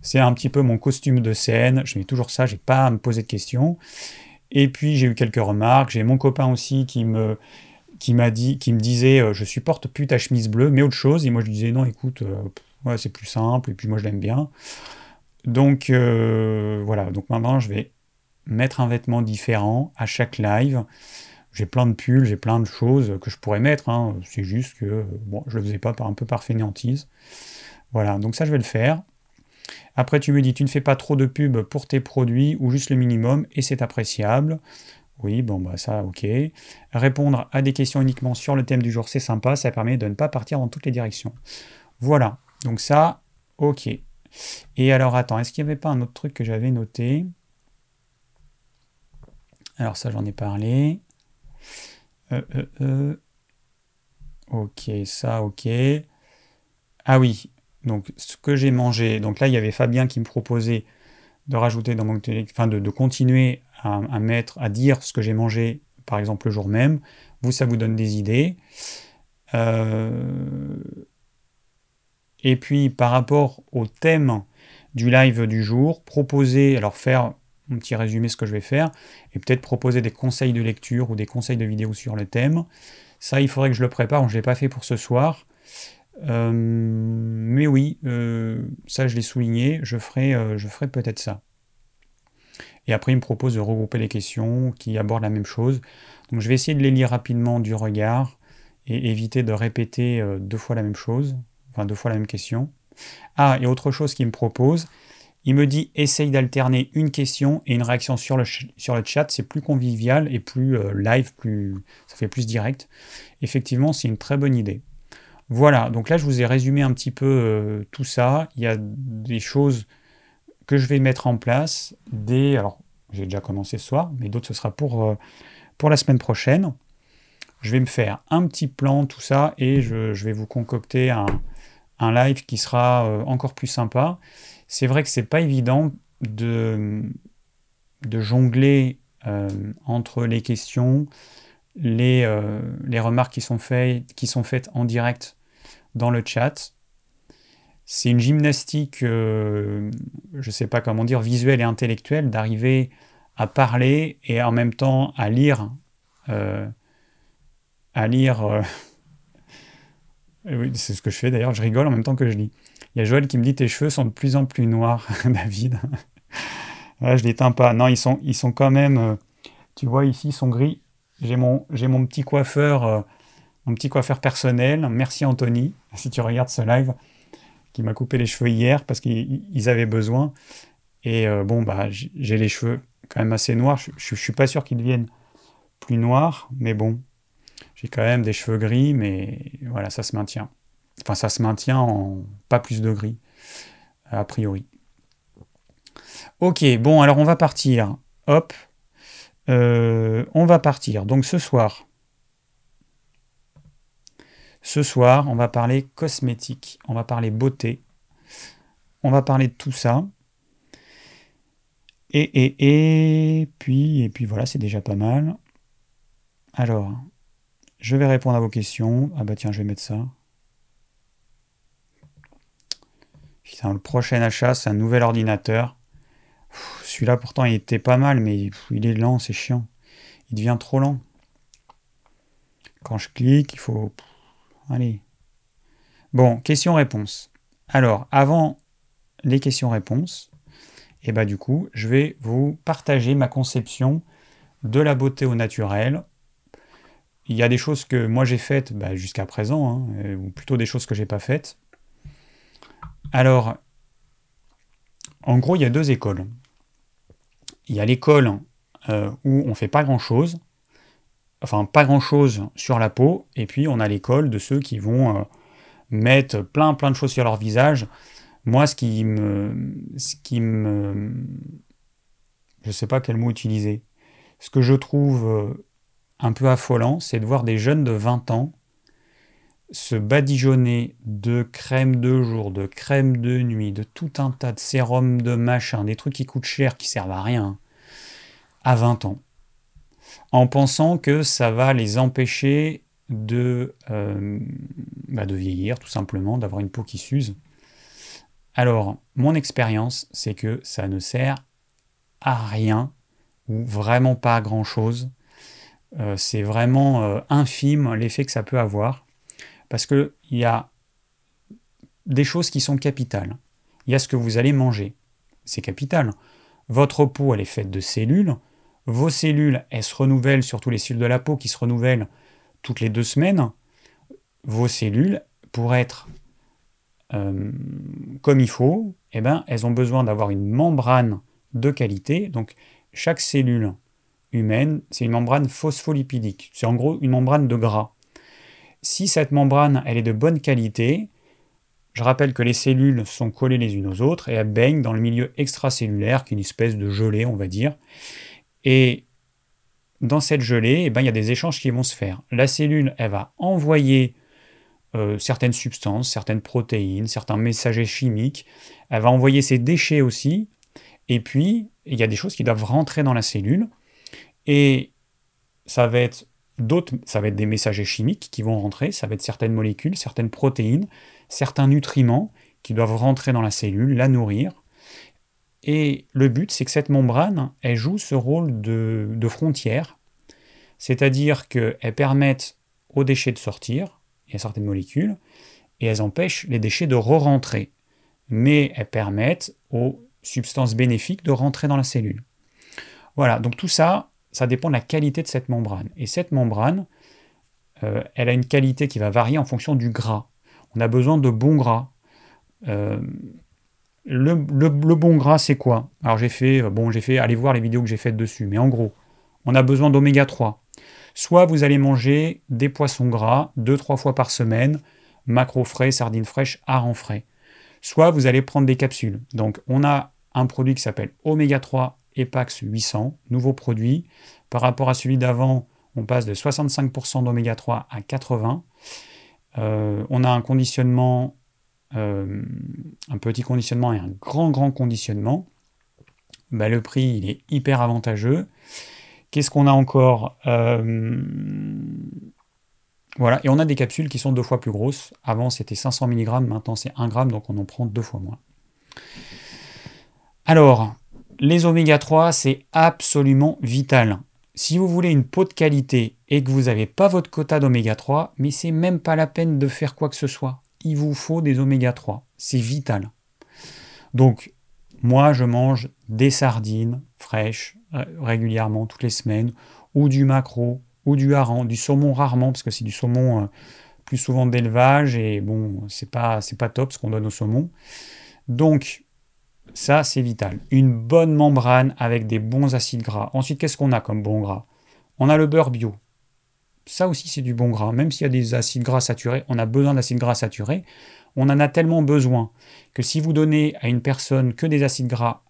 C'est un petit peu mon costume de scène. Je mets toujours ça, j'ai pas à me poser de questions. Et puis j'ai eu quelques remarques. J'ai mon copain aussi qui me qui dit, qui me disait, euh, je supporte plus ta chemise bleue, mais autre chose. Et moi je disais, non, écoute, euh, c'est plus simple. Et puis moi je l'aime bien. Donc euh, voilà. Donc maintenant je vais mettre un vêtement différent à chaque live. J'ai plein de pulls, j'ai plein de choses que je pourrais mettre. Hein. C'est juste que bon, je le faisais pas un peu par fainéantise. Voilà, donc ça je vais le faire. Après tu me dis tu ne fais pas trop de pubs pour tes produits ou juste le minimum et c'est appréciable. Oui, bon bah ça ok. Répondre à des questions uniquement sur le thème du jour, c'est sympa, ça permet de ne pas partir dans toutes les directions. Voilà, donc ça, ok. Et alors attends, est-ce qu'il n'y avait pas un autre truc que j'avais noté? Alors ça j'en ai parlé. Euh, euh, euh. Ok, ça, ok. Ah oui, donc ce que j'ai mangé. Donc là, il y avait Fabien qui me proposait de rajouter dans mon enfin de, de continuer à, mettre, à dire ce que j'ai mangé, par exemple le jour même. Vous, ça vous donne des idées. Et puis par rapport au thème du live du jour, proposer, alors faire un petit résumé ce que je vais faire, et peut-être proposer des conseils de lecture ou des conseils de vidéo sur le thème. Ça, il faudrait que je le prépare, je ne l'ai pas fait pour ce soir. Euh, mais oui, euh, ça je l'ai souligné, je ferai, euh, je ferai peut-être ça. Et après, il me propose de regrouper les questions qui abordent la même chose. Donc je vais essayer de les lire rapidement du regard et éviter de répéter deux fois la même chose, enfin deux fois la même question. Ah, et autre chose qu'il me propose, il me dit essaye d'alterner une question et une réaction sur le, sur le chat, c'est plus convivial et plus euh, live, plus, ça fait plus direct. Effectivement, c'est une très bonne idée. Voilà, donc là je vous ai résumé un petit peu euh, tout ça. Il y a des choses que je vais mettre en place. Des, alors j'ai déjà commencé ce soir, mais d'autres ce sera pour, euh, pour la semaine prochaine. Je vais me faire un petit plan, tout ça, et je, je vais vous concocter un, un live qui sera encore plus sympa c'est vrai que c'est pas évident de, jongler euh, entre les questions, les, euh, remarques qui sont, faites, qui sont faites en direct dans le chat. C'est une gymnastique, euh, je ne sais pas comment dire, visuelle et intellectuelle, d'arriver à parler et en même temps à lire. Oui, c'est ce que je fais d'ailleurs, je rigole en même temps que je lis. Il y a Joël qui me dit tes cheveux sont de plus en plus noirs, (laughs) David. Je je les teins pas. Non, ils sont, ils sont quand même. Euh, tu vois ici, ils sont gris. J'ai mon, j'ai mon petit coiffeur, euh, mon petit coiffeur personnel. Merci Anthony, si tu regardes ce live, qui m'a coupé les cheveux hier parce qu'ils avaient besoin. Et euh, bon, bah, j'ai les cheveux quand même assez noirs. Je, je, suis pas sûr qu'ils deviennent plus noirs, mais bon, j'ai quand même des cheveux gris, mais voilà, ça se maintient. Enfin, ça se maintient en pas plus de gris, a priori. Ok, bon, alors on va partir. Hop. Euh, on va partir. Donc ce soir, ce soir, on va parler cosmétique, on va parler beauté, on va parler de tout ça. Et, et, et puis, et puis voilà, c'est déjà pas mal. Alors, je vais répondre à vos questions. Ah bah tiens, je vais mettre ça. le prochain achat, c'est un nouvel ordinateur. Celui-là, pourtant, il était pas mal, mais il est lent, c'est chiant. Il devient trop lent. Quand je clique, il faut. Allez. Bon, questions-réponses. Alors, avant les questions-réponses, et eh bah ben, du coup, je vais vous partager ma conception de la beauté au naturel. Il y a des choses que moi j'ai faites bah, jusqu'à présent, hein, euh, ou plutôt des choses que j'ai pas faites. Alors, en gros, il y a deux écoles. Il y a l'école euh, où on fait pas grand-chose, enfin pas grand-chose sur la peau, et puis on a l'école de ceux qui vont euh, mettre plein plein de choses sur leur visage. Moi, ce qui me, ce qui me, je sais pas quel mot utiliser. Ce que je trouve un peu affolant, c'est de voir des jeunes de 20 ans se badigeonner de crème de jour, de crème de nuit, de tout un tas de sérums de machin, des trucs qui coûtent cher, qui servent à rien, à 20 ans, en pensant que ça va les empêcher de, euh, bah, de vieillir, tout simplement, d'avoir une peau qui s'use. Alors, mon expérience, c'est que ça ne sert à rien, ou vraiment pas à grand-chose. Euh, c'est vraiment euh, infime l'effet que ça peut avoir. Parce qu'il y a des choses qui sont capitales. Il y a ce que vous allez manger. C'est capital. Votre peau, elle est faite de cellules. Vos cellules, elles se renouvellent, surtout les cellules de la peau qui se renouvellent toutes les deux semaines. Vos cellules, pour être euh, comme il faut, eh ben, elles ont besoin d'avoir une membrane de qualité. Donc, chaque cellule humaine, c'est une membrane phospholipidique. C'est en gros une membrane de gras si cette membrane elle est de bonne qualité, je rappelle que les cellules sont collées les unes aux autres et elles baignent dans le milieu extracellulaire, qui est une espèce de gelée, on va dire. Et dans cette gelée, eh ben, il y a des échanges qui vont se faire. La cellule, elle va envoyer euh, certaines substances, certaines protéines, certains messagers chimiques. Elle va envoyer ses déchets aussi. Et puis, il y a des choses qui doivent rentrer dans la cellule. Et ça va être D'autres, ça va être des messagers chimiques qui vont rentrer, ça va être certaines molécules, certaines protéines, certains nutriments qui doivent rentrer dans la cellule, la nourrir. Et le but, c'est que cette membrane, elle joue ce rôle de, de frontière, c'est-à-dire qu'elles permettent aux déchets de sortir, il y a certaines molécules, et elles empêchent les déchets de re-rentrer. Mais elles permettent aux substances bénéfiques de rentrer dans la cellule. Voilà, donc tout ça, ça dépend de la qualité de cette membrane. Et cette membrane, euh, elle a une qualité qui va varier en fonction du gras. On a besoin de bons gras. Euh, le, bon gras, c'est quoi? Alors j'ai fait, bon, j'ai fait, allez voir les vidéos que j'ai faites dessus, mais en gros, on a besoin d'oméga 3. Soit vous allez manger des poissons gras 2-3 fois par semaine, macro frais, sardines fraîches, harengs frais. Soit vous allez prendre des capsules. Donc on a un produit qui s'appelle oméga 3 EPAX 800, nouveau produit. Par rapport à celui d'avant, on passe de 65% d'oméga 3 à 80. Euh, on a un conditionnement, euh, un petit conditionnement et un grand grand conditionnement. Bah, le prix il est hyper avantageux. Qu'est-ce qu'on a encore? Euh, Voilà, et on a des capsules qui sont deux fois plus grosses. Avant c'était 500 mg, maintenant c'est 1 g, donc on en prend deux fois moins. Alors, les oméga 3, c'est absolument vital. Si vous voulez une peau de qualité et que vous n'avez pas votre quota d'oméga 3, mais c'est même pas la peine de faire quoi que ce soit. Il vous faut des oméga 3. C'est vital. Donc, moi, je mange des sardines fraîches euh, régulièrement, toutes les semaines, ou du macro, ou du hareng, du saumon rarement, parce que c'est du saumon euh, plus souvent d'élevage, et bon, c'est pas, pas top ce qu'on donne au saumon. Donc, ça, c'est vital. Une bonne membrane avec des bons acides gras. Ensuite, qu'est-ce qu'on a comme bon gras? On a le beurre bio. Ça aussi, c'est du bon gras. Même s'il y a des acides gras saturés, on a besoin d'acides gras saturés. On en a tellement besoin que si vous donnez à une personne que des acides gras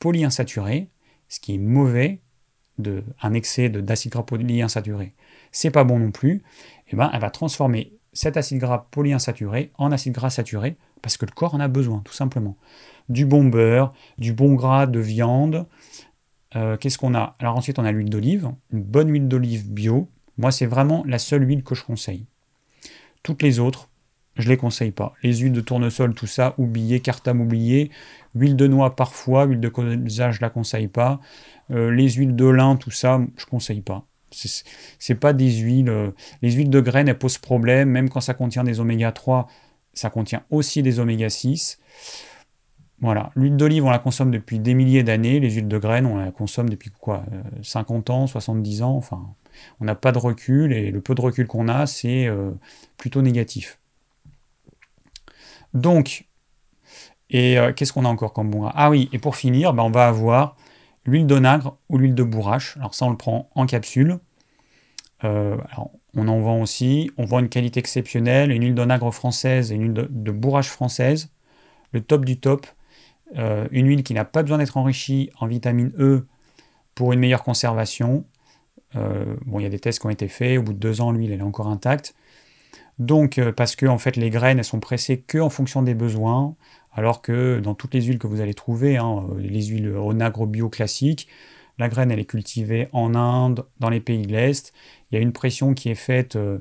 polyinsaturés, ce qui est mauvais, un excès d'acides gras polyinsaturés, c'est pas bon non plus, et eh ben, elle va transformer cet acide gras polyinsaturé en acide gras saturé parce que le corps en a besoin, tout simplement du bon beurre, du bon gras de viande. Euh, qu'est-ce qu'on a? Alors ensuite, on a l'huile d'olive, une bonne huile d'olive bio. Moi, c'est vraiment la seule huile que je conseille. Toutes les autres, je les conseille pas. Les huiles de tournesol, tout ça, oubliez, cartame oublié. Huile de noix parfois, huile de colza, je la conseille pas. Euh, les huiles de lin, tout ça, je conseille pas. C'est pas des huiles. Euh, les huiles de graines, elles posent problème, même quand ça contient des oméga 3, ça contient aussi des oméga 6. Voilà, l'huile d'olive, on la consomme depuis des milliers d'années, les huiles de graines, on la consomme depuis quoi 50 euh, ans, 70 ans, enfin, on n'a pas de recul, et le peu de recul qu'on a, c'est euh, plutôt négatif. Donc, et euh, qu'est-ce qu'on a encore comme bon Ah oui, et pour finir, ben, on va avoir l'huile d'onagre ou l'huile de bourrache. Alors ça, on le prend en capsule. on en vend aussi. On vend une qualité exceptionnelle, une huile d'onagre française et une huile de, bourrage française. Le top du top. Une huile qui n'a pas besoin d'être enrichie en vitamine E pour une meilleure conservation. bon, il y a des tests qui ont été faits. Au bout de deux ans, l'huile, est encore intacte. Donc, euh, parce que en fait, les graines, elles sont pressées que en fonction des besoins, alors que dans toutes les huiles que vous allez trouver, hein, euh, les huiles onagro bio classiques, la graine, elle est cultivée en Inde, dans les pays de l'Est. Il y a une pression qui est faite euh,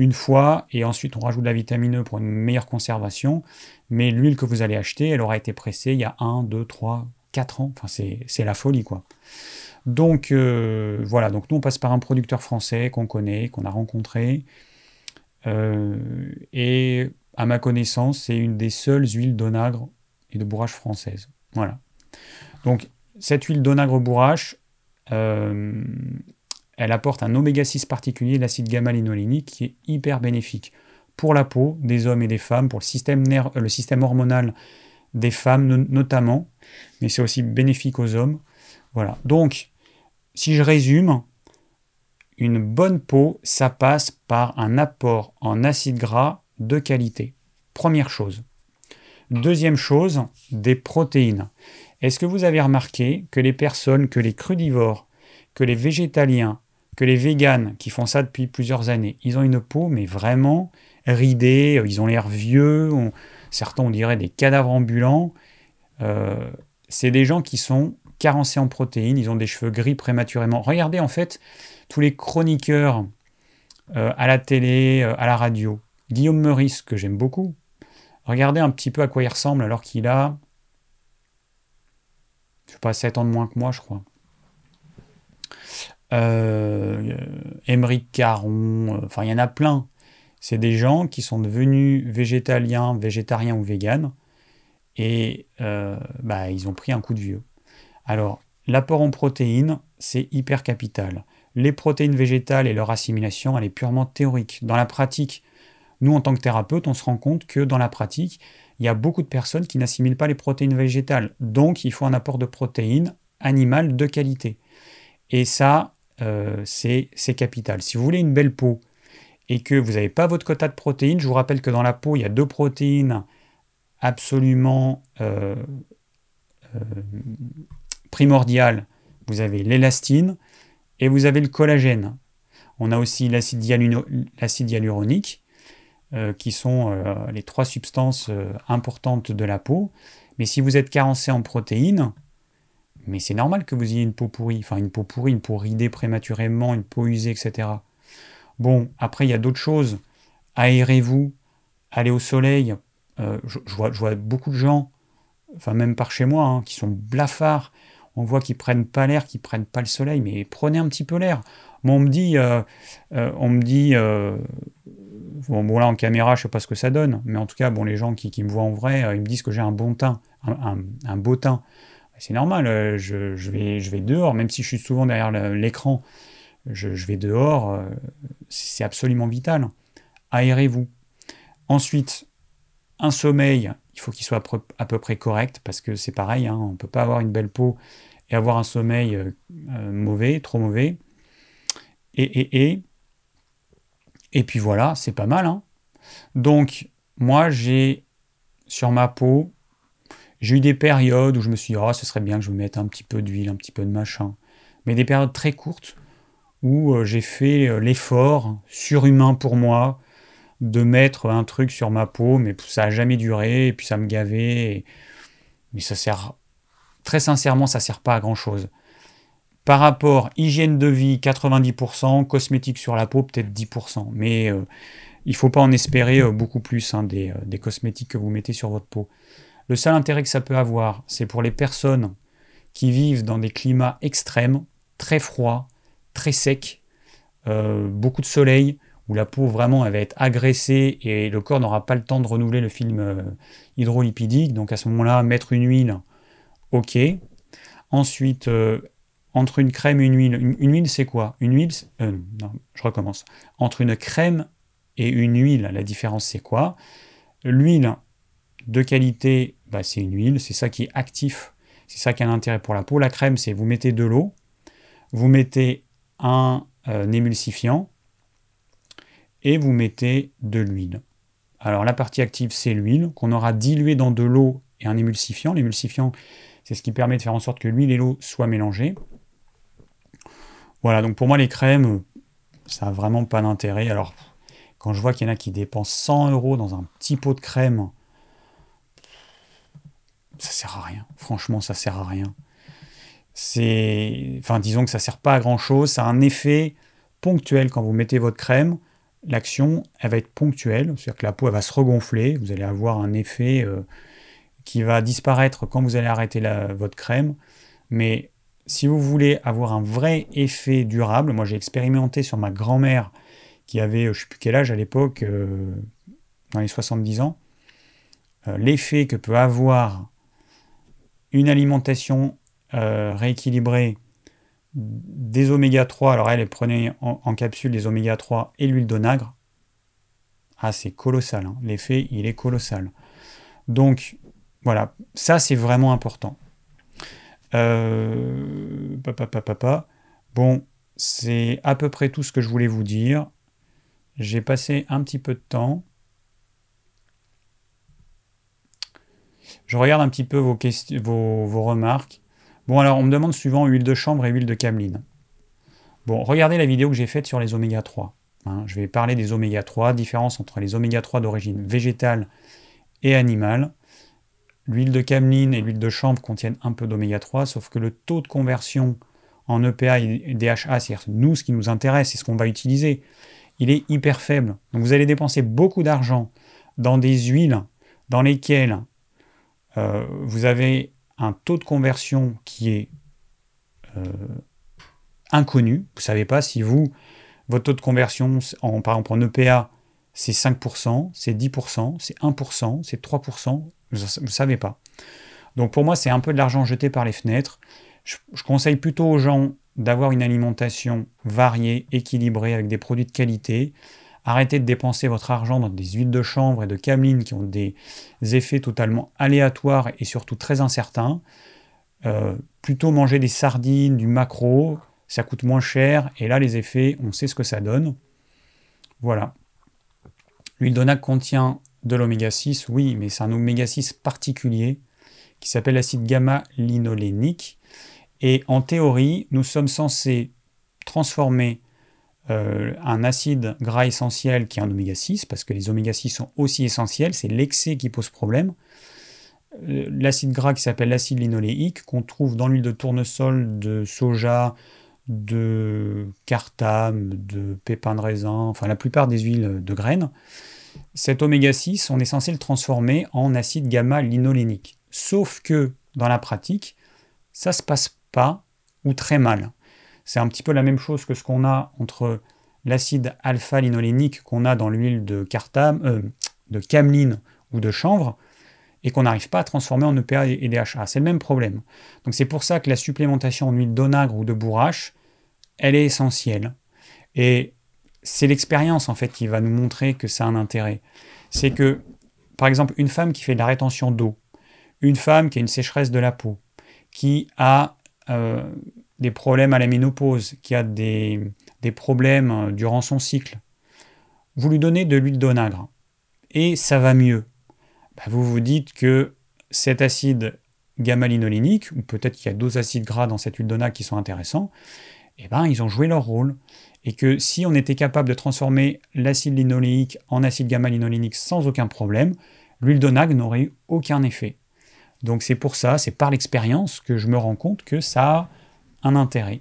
une fois, et ensuite on rajoute de la vitamine E pour une meilleure conservation. Mais l'huile que vous allez acheter, elle aura été pressée il y a 1, 2, 3, 4 ans. Enfin, c'est la folie, quoi. Donc, voilà. Donc, nous, on passe par un producteur français qu'on connaît, qu'on a rencontré, euh, et à ma connaissance, c'est une des seules huiles d'onagre et de bourrache françaises. Voilà. Donc, cette huile d'onagre bourrache, euh, elle apporte un oméga 6 particulier, l'acide gamma-linolénique, qui est hyper bénéfique pour la peau des hommes et des femmes, pour le système, le système hormonal des femmes notamment, mais c'est aussi bénéfique aux hommes. Voilà. Donc, si je résume, une bonne peau, ça passe par un apport en acides gras de qualité. Première chose. Deuxième chose, des protéines. Est-ce que vous avez remarqué que les personnes, que les crudivores, que les végétaliens, les véganes qui font ça depuis plusieurs années, ils ont une peau mais vraiment ridée, ils ont l'air vieux, certains on dirait des cadavres ambulants. Euh, c'est des gens qui sont carencés en protéines, ils ont des cheveux gris prématurément. Regardez en fait, tous les chroniqueurs euh, à la télé, euh, à la radio. Guillaume Meurice, que j'aime beaucoup, regardez un petit peu à quoi il ressemble alors qu'il a, je sais pas, 7 ans de moins que moi, je crois. Euh, Caron, euh, enfin il y en a plein. C'est des gens qui sont devenus végétaliens, végétariens ou véganes, et bah, ils ont pris un coup de vieux. Alors, l'apport en protéines, c'est hyper capital les protéines végétales et leur assimilation, elle est purement théorique. Dans la pratique, nous, en tant que thérapeute, on se rend compte que dans la pratique, il y a beaucoup de personnes qui n'assimilent pas les protéines végétales. Donc, il faut un apport de protéines animales de qualité. Et ça, euh, c'est capital. Si vous voulez une belle peau et que vous n'avez pas votre quota de protéines, je vous rappelle que dans la peau, il y a deux protéines absolument euh, euh, primordiales. Vous avez l'élastine et vous avez le collagène. On a aussi l'acide hyaluronique, qui sont les trois substances importantes de la peau. Mais si vous êtes carencé en protéines, mais c'est normal que vous ayez une peau pourrie, enfin une peau pourrie, une peau ridée prématurément, une peau usée, etc. Bon, après il y a d'autres choses. Aérez-vous, allez au soleil. Je, vois, beaucoup de gens, enfin même par chez moi, hein, qui sont blafards on voit qu'ils prennent pas l'air, qu'ils prennent pas le soleil, mais prenez un petit peu l'air. Moi, on me dit, euh, euh, on me dit, euh, bon, là en caméra, je sais pas ce que ça donne, mais en tout cas, bon, les gens qui, me voient en vrai, ils me disent que j'ai un bon teint, un, beau teint. C'est normal, je, vais, je vais dehors, même si je suis souvent derrière l'écran, je, vais dehors, c'est absolument vital. Aérez-vous. Ensuite, un sommeil il faut qu'il soit à peu près correct, parce que c'est pareil, hein, on ne peut pas avoir une belle peau et avoir un sommeil euh, euh, mauvais, trop mauvais. Et, et, et, et puis voilà, c'est pas mal. Hein. Donc, moi, j'ai sur ma peau, j'ai eu des périodes où je me suis dit, oh, ce serait bien que je me mette un petit peu d'huile, un petit peu de machin. Mais des périodes très courtes où euh, j'ai fait l'effort surhumain pour moi de mettre un truc sur ma peau, mais ça a jamais duré, et puis ça me gavait. Mais ça sert, très sincèrement, ça sert pas à grand chose. Par rapport hygiène de vie 90%, cosmétiques sur la peau peut-être 10%, mais euh, il faut pas en espérer euh, beaucoup plus hein, euh, des, cosmétiques que vous mettez sur votre peau. Le seul intérêt que ça peut avoir, c'est pour les personnes qui vivent dans des climats extrêmes, très froids, très secs, beaucoup de soleil, où la peau vraiment va être agressée et le corps n'aura pas le temps de renouveler le film euh, hydrolipidique. Donc à ce moment-là, mettre une huile, ok. Ensuite, euh, entre une crème et une huile, une, huile c'est quoi? Une huile, euh, non, je recommence. Entre une crème et une huile, la différence c'est quoi? L'huile de qualité, bah, c'est une huile, c'est ça qui est actif, c'est ça qui a un intérêt pour la peau. La crème, c'est vous mettez de l'eau, vous mettez un émulsifiant, et vous mettez de l'huile. Alors la partie active, c'est l'huile qu'on aura diluée dans de l'eau et un émulsifiant. L'émulsifiant, c'est ce qui permet de faire en sorte que l'huile et l'eau soient mélangées. Voilà, donc pour moi les crèmes, ça n'a vraiment pas d'intérêt. Alors quand je vois qu'il y en a qui dépensent 100 euros dans un petit pot de crème, ça sert à rien. Franchement, ça sert à rien. C'est, enfin, disons que ça sert pas à grand chose. Ça a un effet ponctuel quand vous mettez votre crème. L'action, elle va être ponctuelle, c'est-à-dire que la peau elle va se regonfler. Vous allez avoir un effet euh, qui va disparaître quand vous allez arrêter votre crème. Mais si vous voulez avoir un vrai effet durable, moi j'ai expérimenté sur ma grand-mère qui avait, je ne sais plus quel âge à l'époque, euh, dans les 70 ans, euh, l'effet que peut avoir une alimentation euh, rééquilibrée des oméga 3, alors elle, prenait en, capsule des oméga 3 et l'huile d'onagre, ah c'est colossal, hein. l'effet il est colossal. Donc voilà, ça c'est vraiment important. Euh, Bon, c'est à peu près tout ce que je voulais vous dire. J'ai passé un petit peu de temps. Je regarde un petit peu vos, remarques. Bon, alors on me demande suivant huile de chambre et huile de cameline. Bon, regardez la vidéo que j'ai faite sur les oméga 3. Hein. je vais parler des oméga 3, différence entre les oméga 3 d'origine végétale et animale. L'huile de cameline et l'huile de chambre contiennent un peu d'oméga 3, sauf que le taux de conversion en EPA et DHA, c'est-à-dire nous, ce qui nous intéresse, c'est ce qu'on va utiliser, il est hyper faible. Donc vous allez dépenser beaucoup d'argent dans des huiles dans lesquelles euh, vous avez un taux de conversion qui est euh, inconnu. Vous ne savez pas si vous, votre taux de conversion, en, par exemple en EPA, c'est 5%, c'est 10%, c'est 1%, c'est 3%, vous ne savez pas. Donc pour moi, c'est un peu de l'argent jeté par les fenêtres. Je, je conseille plutôt aux gens d'avoir une alimentation variée, équilibrée, avec des produits de qualité, Arrêtez de dépenser votre argent dans des huiles de chanvre et de cameline qui ont des effets totalement aléatoires et surtout très incertains. Euh, plutôt manger des sardines, du maquereau, ça coûte moins cher et là les effets, on sait ce que ça donne. Voilà. L'huile d'onac contient de l'oméga 6, oui, mais c'est un oméga 6 particulier qui s'appelle l'acide gamma-linolénique. Et en théorie, nous sommes censés transformer euh, un acide gras essentiel qui est un oméga 6, parce que les oméga 6 sont aussi essentiels, c'est l'excès qui pose problème. Euh, l'acide gras qui s'appelle l'acide linoléique, qu'on trouve dans l'huile de tournesol, de soja, de cartame, de pépins de raisin, enfin la plupart des huiles de graines, cet oméga 6, on est censé le transformer en acide gamma-linolénique. Sauf que dans la pratique, ça se passe pas ou très mal. C'est un petit peu la même chose que ce qu'on a entre l'acide alpha-linolénique qu'on a dans l'huile de, cartame, euh, de cameline ou de chanvre, et qu'on n'arrive pas à transformer en EPA et DHA. C'est le même problème. Donc c'est pour ça que la supplémentation en huile d'onagre ou de bourrache, elle est essentielle. Et c'est l'expérience en fait qui va nous montrer que ça a un intérêt. C'est que, par exemple, une femme qui fait de la rétention d'eau, une femme qui a une sécheresse de la peau, qui a euh, des problèmes à la ménopause, qui a des, problèmes euh, durant son cycle, vous lui donnez de l'huile d'onagre et ça va mieux. Bah, vous vous dites que cet acide gamma-linolénique, ou peut-être qu'il y a d'autres acides gras dans cette huile d'onagre qui sont intéressants, eh ben, ils ont joué leur rôle. Et que si on était capable de transformer l'acide linoléique en acide gamma-linolénique sans aucun problème, l'huile d'onagre n'aurait eu aucun effet. Donc c'est pour ça, c'est par l'expérience que je me rends compte que ça un intérêt.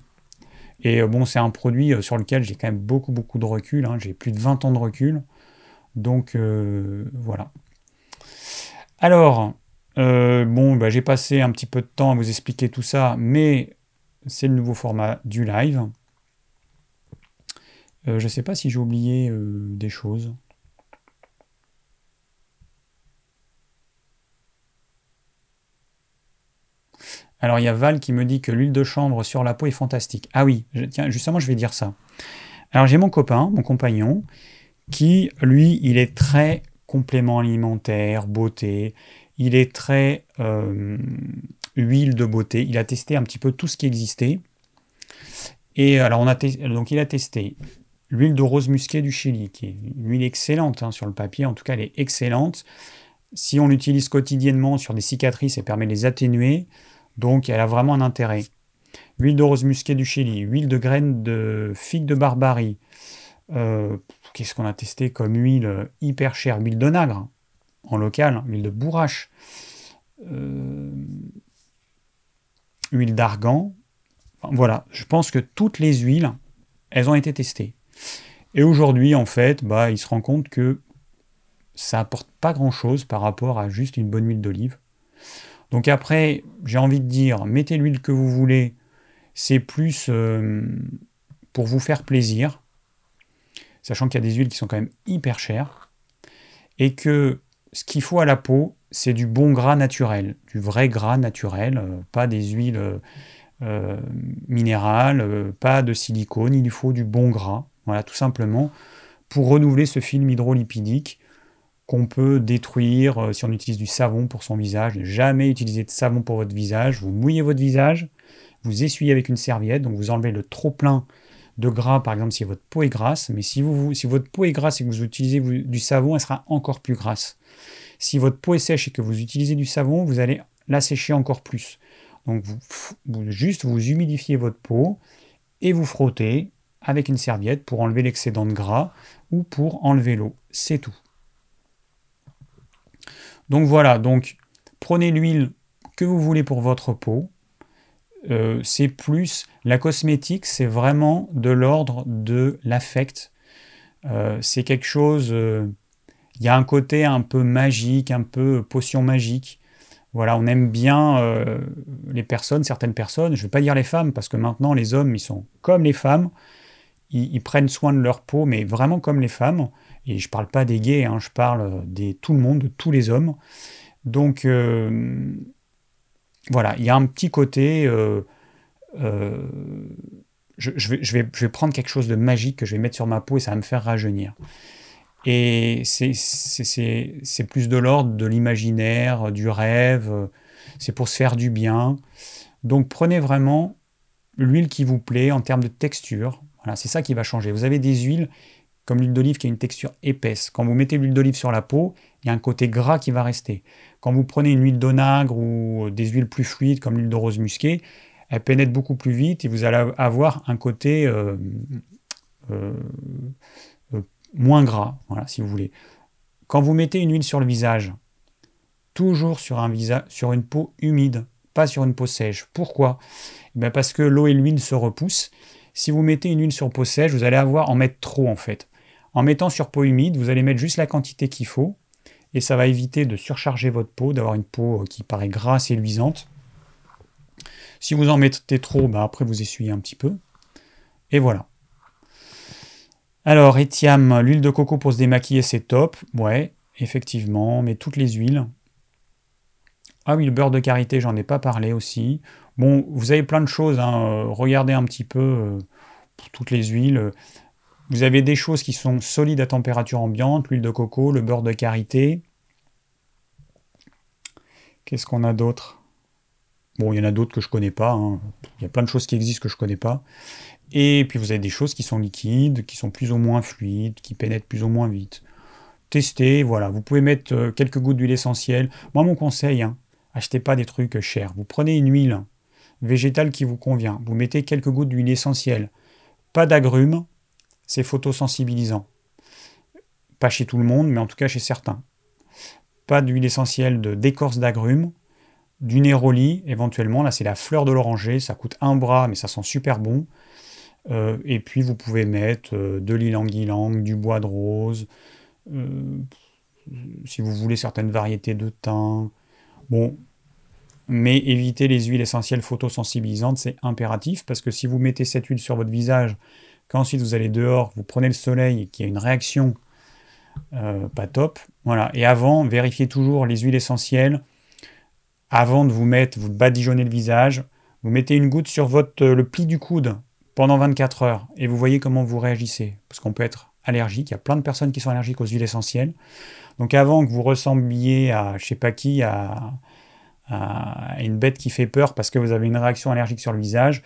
Et euh, bon, c'est un produit euh, sur lequel j'ai quand même beaucoup, beaucoup de recul. Hein. J'ai plus de 20 ans de recul. Donc euh, voilà. Alors, bon, bah, j'ai passé un petit peu de temps à vous expliquer tout ça, mais c'est le nouveau format du live. je ne sais pas si j'ai oublié des choses. Alors il y a Val qui me dit que l'huile de chanvre sur la peau est fantastique. Ah oui, tiens, justement, je vais dire ça. Alors j'ai mon copain, mon compagnon, qui, lui, il est très complément alimentaire, beauté, il est très euh, huile de beauté, il a testé un petit peu tout ce qui existait. Et alors on a donc il a testé l'huile de rose musquée du Chili, qui est une huile excellente hein, sur le papier, en tout cas elle est excellente. Si on l'utilise quotidiennement sur des cicatrices, elle permet de les atténuer, donc elle a vraiment un intérêt. Huile de rose musquée du Chili, huile de graines de figue de Barbarie. Euh, qu'est-ce qu'on a testé comme huile hyper chère? Huile de nagre, en local, huile de bourrache. Euh, huile d'argan. voilà, je pense que toutes les huiles, elles ont été testées. Et aujourd'hui, en fait, bah, il se rend compte que ça apporte pas grand-chose par rapport à juste une bonne huile d'olive. Donc après, j'ai envie de dire, mettez l'huile que vous voulez, c'est plus euh, pour vous faire plaisir, sachant qu'il y a des huiles qui sont quand même hyper chères, et que ce qu'il faut à la peau, c'est du bon gras naturel, du vrai gras naturel, euh, pas des huiles euh, minérales, pas de silicone, il faut du bon gras, voilà, tout simplement, pour renouveler ce film hydrolipidique qu'on peut détruire euh, si on utilise du savon pour son visage. Ne jamais utiliser de savon pour votre visage. Vous mouillez votre visage, vous essuyez avec une serviette, donc vous enlevez le trop plein de gras, par exemple si votre peau est grasse. Mais si, vous, si votre peau est grasse et que vous utilisez du savon, elle sera encore plus grasse. Si votre peau est sèche et que vous utilisez du savon, vous allez la sécher encore plus. Donc vous, juste vous humidifiez votre peau et vous frottez avec une serviette pour enlever l'excédent de gras ou pour enlever l'eau. C'est tout. Donc voilà, donc prenez l'huile que vous voulez pour votre peau. Euh, c'est plus la cosmétique, c'est vraiment de l'ordre de l'affect. Euh, c'est quelque chose. Euh, il y a un côté un peu magique, un peu potion magique. Voilà, on aime bien les personnes, certaines personnes. Je ne vais pas dire les femmes parce que maintenant les hommes, ils sont comme les femmes. Ils, prennent soin de leur peau, mais vraiment comme les femmes. Et je ne parle pas des gays, hein, je parle de tout le monde, de tous les hommes. Donc euh, voilà, il y a un petit côté. Euh, euh, je, vais, je, vais, prendre quelque chose de magique que je vais mettre sur ma peau et ça va me faire rajeunir. Et c'est plus de l'ordre de l'imaginaire, du rêve, c'est pour se faire du bien. Donc prenez vraiment l'huile qui vous plaît en termes de texture. C'est ça qui va changer. Vous avez des huiles comme l'huile d'olive qui a une texture épaisse. Quand vous mettez l'huile d'olive sur la peau, il y a un côté gras qui va rester. Quand vous prenez une huile d'onagre ou des huiles plus fluides comme l'huile de rose musquée, elle pénètre beaucoup plus vite et vous allez avoir un côté euh, euh, euh, moins gras, voilà, si vous voulez. Quand vous mettez une huile sur le visage, toujours sur, un sur une peau humide, pas sur une peau sèche. Pourquoi? Eh Parce que l'eau et l'huile se repoussent. Si vous mettez une huile sur peau sèche, vous allez avoir en mettre trop en fait. En mettant sur peau humide, vous allez mettre juste la quantité qu'il faut et ça va éviter de surcharger votre peau, d'avoir une peau euh, qui paraît grasse et luisante. Si vous en mettez trop, bah après vous essuyez un petit peu. Et voilà. Alors, Etiam, l'huile de coco pour se démaquiller, c'est top. Ouais, effectivement, mais toutes les huiles. Ah oui, le beurre de karité, j'en ai pas parlé aussi. Bon, vous avez plein de choses. Hein. Euh, regardez un petit peu euh, toutes les huiles. Vous avez des choses qui sont solides à température ambiante, l'huile de coco, le beurre de karité. Qu'est-ce qu'on a d'autre? Bon, il y en a d'autres que je ne connais pas. Hein. Il y a plein de choses qui existent que je ne connais pas. Et puis vous avez des choses qui sont liquides, qui sont plus ou moins fluides, qui pénètrent plus ou moins vite. Testez, voilà. Vous pouvez mettre euh, quelques gouttes d'huile essentielle. Moi, mon conseil, hein, achetez pas des trucs chers. Vous prenez une huile végétale qui vous convient. Vous mettez quelques gouttes d'huile essentielle. Pas d'agrumes, c'est photosensibilisant. Pas chez tout le monde, mais en tout cas chez certains. Pas d'huile essentielle d'écorce d'agrumes, du néroli éventuellement, là c'est la fleur de l'oranger, ça coûte un bras mais ça sent super bon. Euh, et puis vous pouvez mettre euh, de l'ylang-ylang, du bois de rose, euh, si vous voulez certaines variétés de thym. Bon, mais évitez les huiles essentielles photosensibilisantes, c'est impératif parce que si vous mettez cette huile sur votre visage quand ensuite vous allez dehors, vous prenez le soleil et qu'il y a une réaction euh, pas top. Voilà. Et avant, vérifiez toujours les huiles essentielles. Avant de vous mettre, vous badigeonnez le visage, vous mettez une goutte sur votre, le pli du coude pendant 24 heures et vous voyez comment vous réagissez. Parce qu'on peut être allergique. Il y a plein de personnes qui sont allergiques aux huiles essentielles. Donc avant que vous ressembliez à, je sais pas qui, à, à une bête qui fait peur parce que vous avez une réaction allergique sur le visage,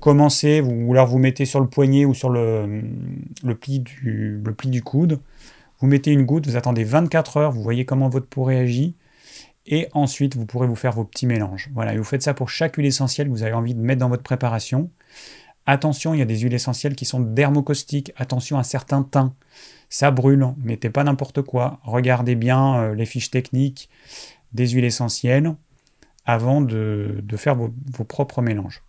commencez, ou alors vous mettez sur le poignet ou sur le, le, pli, du, le pli du coude, vous mettez une goutte, vous attendez 24 heures, vous voyez comment votre peau réagit, et ensuite vous pourrez vous faire vos petits mélanges. Voilà, et vous faites ça pour chaque huile essentielle que vous avez envie de mettre dans votre préparation. Attention, il y a des huiles essentielles qui sont dermocaustiques, attention à certains teints. Ça brûle, mettez pas n'importe quoi. Regardez bien euh, les fiches techniques des huiles essentielles avant de, faire vos, propres mélanges.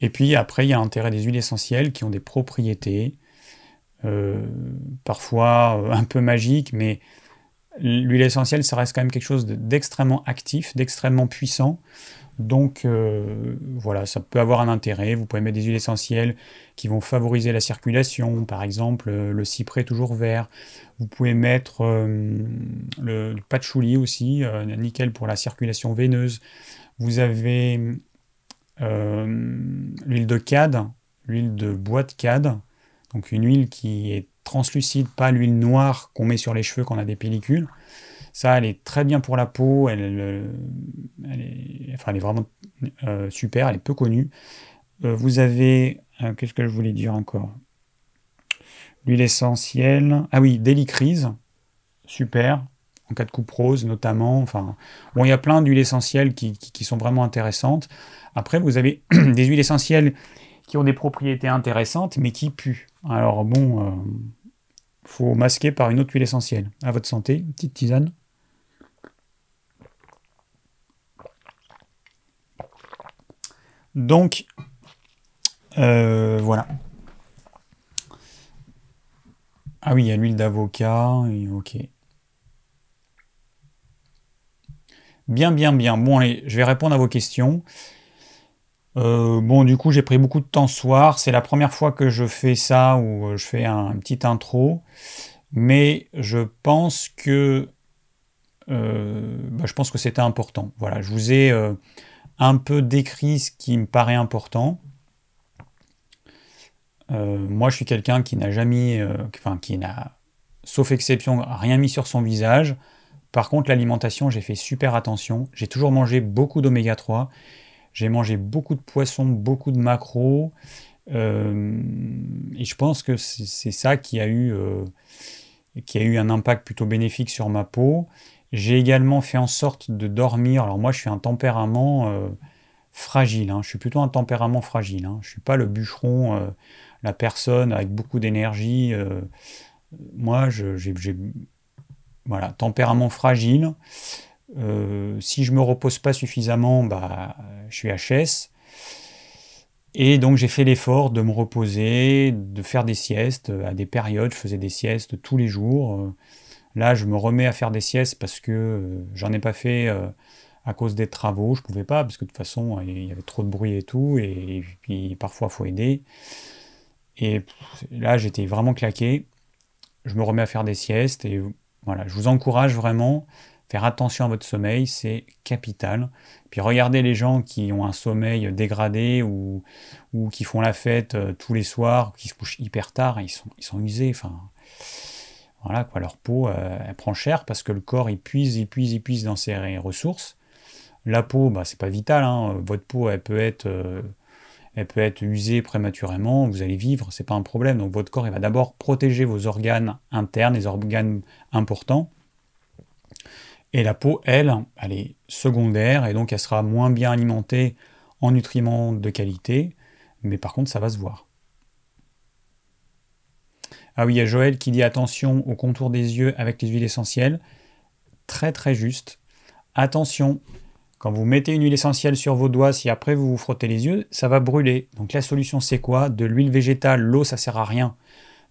Et puis après, il y a l'intérêt des huiles essentielles qui ont des propriétés, euh, parfois euh, un peu magiques, mais l'huile essentielle, ça reste quand même quelque chose d'extrêmement actif, d'extrêmement puissant. Donc euh, voilà, ça peut avoir un intérêt. Vous pouvez mettre des huiles essentielles qui vont favoriser la circulation, par exemple euh, le cyprès toujours vert. Vous pouvez mettre euh, le patchouli aussi, nickel pour la circulation veineuse. Vous avez l'huile de cade, l'huile de bois de cade, donc une huile qui est translucide, pas l'huile noire qu'on met sur les cheveux quand on a des pellicules. Ça, elle est très bien pour la peau, elle, est, enfin, elle est vraiment euh, super, elle est peu connue. Euh, vous avez, euh, qu'est-ce que je voulais dire encore? L'huile essentielle, ah oui, délicrise, super, en cas de coupe rose notamment. Enfin, bon, il y a plein d'huiles essentielles qui, sont vraiment intéressantes. Après, vous avez (clears throat) des huiles essentielles qui ont des propriétés intéressantes, mais qui puent. Alors bon, faut masquer par une autre huile essentielle. À votre santé, petite tisane. Donc, euh, voilà. Ah oui, il y a l'huile d'avocat. Ok. Bien, bien, bien. Bon, allez, je vais répondre à vos questions. Euh, bon, du coup, j'ai pris beaucoup de temps ce soir. C'est la première fois que je fais ça où euh, je fais un, petit intro. Mais je pense que bah, je pense que c'était important. Voilà, je vous ai un peu décrit ce qui me paraît important. Euh, moi, je suis quelqu'un qui n'a jamais, euh, enfin, qui n'a, sauf exception, rien mis sur son visage. Par contre, l'alimentation, j'ai fait super attention. J'ai toujours mangé beaucoup d'oméga 3. J'ai mangé beaucoup de poissons, beaucoup de macros. Euh, et je pense que c'est ça qui a, eu, qui a eu un impact plutôt bénéfique sur ma peau. J'ai également fait en sorte de dormir. Alors moi, je suis un tempérament euh, fragile. Hein. Je suis plutôt un tempérament fragile. Hein. Je ne suis pas le bûcheron, euh, la personne avec beaucoup d'énergie. Euh. moi, j'ai voilà, tempérament fragile. si je me repose pas suffisamment, bah, je suis HS. Et donc j'ai fait l'effort de me reposer, de faire des siestes à des périodes. Je faisais des siestes tous les jours. Là, je me remets à faire des siestes parce que euh, j'en ai pas fait euh, à cause des travaux. Je pouvais pas parce que de toute façon, il y avait trop de bruit et tout. Et, puis parfois, faut aider. Et là, j'étais vraiment claqué. Je me remets à faire des siestes et voilà, je vous encourage vraiment. Faire attention à votre sommeil, c'est capital. Puis regardez les gens qui ont un sommeil dégradé ou, ou qui font la fête euh, tous les soirs, qui se couchent hyper tard, ils sont, ils sont usés. Enfin, voilà, quoi, leur peau, euh, prend cher parce que le corps épuise, épuise, épuise dans ses ressources. La peau, bah, c'est pas vital. Hein. Votre peau, elle peut être, euh, peut être usée prématurément. Vous allez vivre, c'est pas un problème. Donc votre corps, il va d'abord protéger vos organes internes, les organes importants. Et la peau, elle, elle est secondaire et donc elle sera moins bien alimentée en nutriments de qualité. Mais par contre, ça va se voir. Ah oui, il y a Joël qui dit attention au contour des yeux avec les huiles essentielles. Très très juste. Attention, quand vous mettez une huile essentielle sur vos doigts, si après vous vous frottez les yeux, ça va brûler. Donc la solution c'est quoi? De l'huile végétale, l'eau ça sert à rien.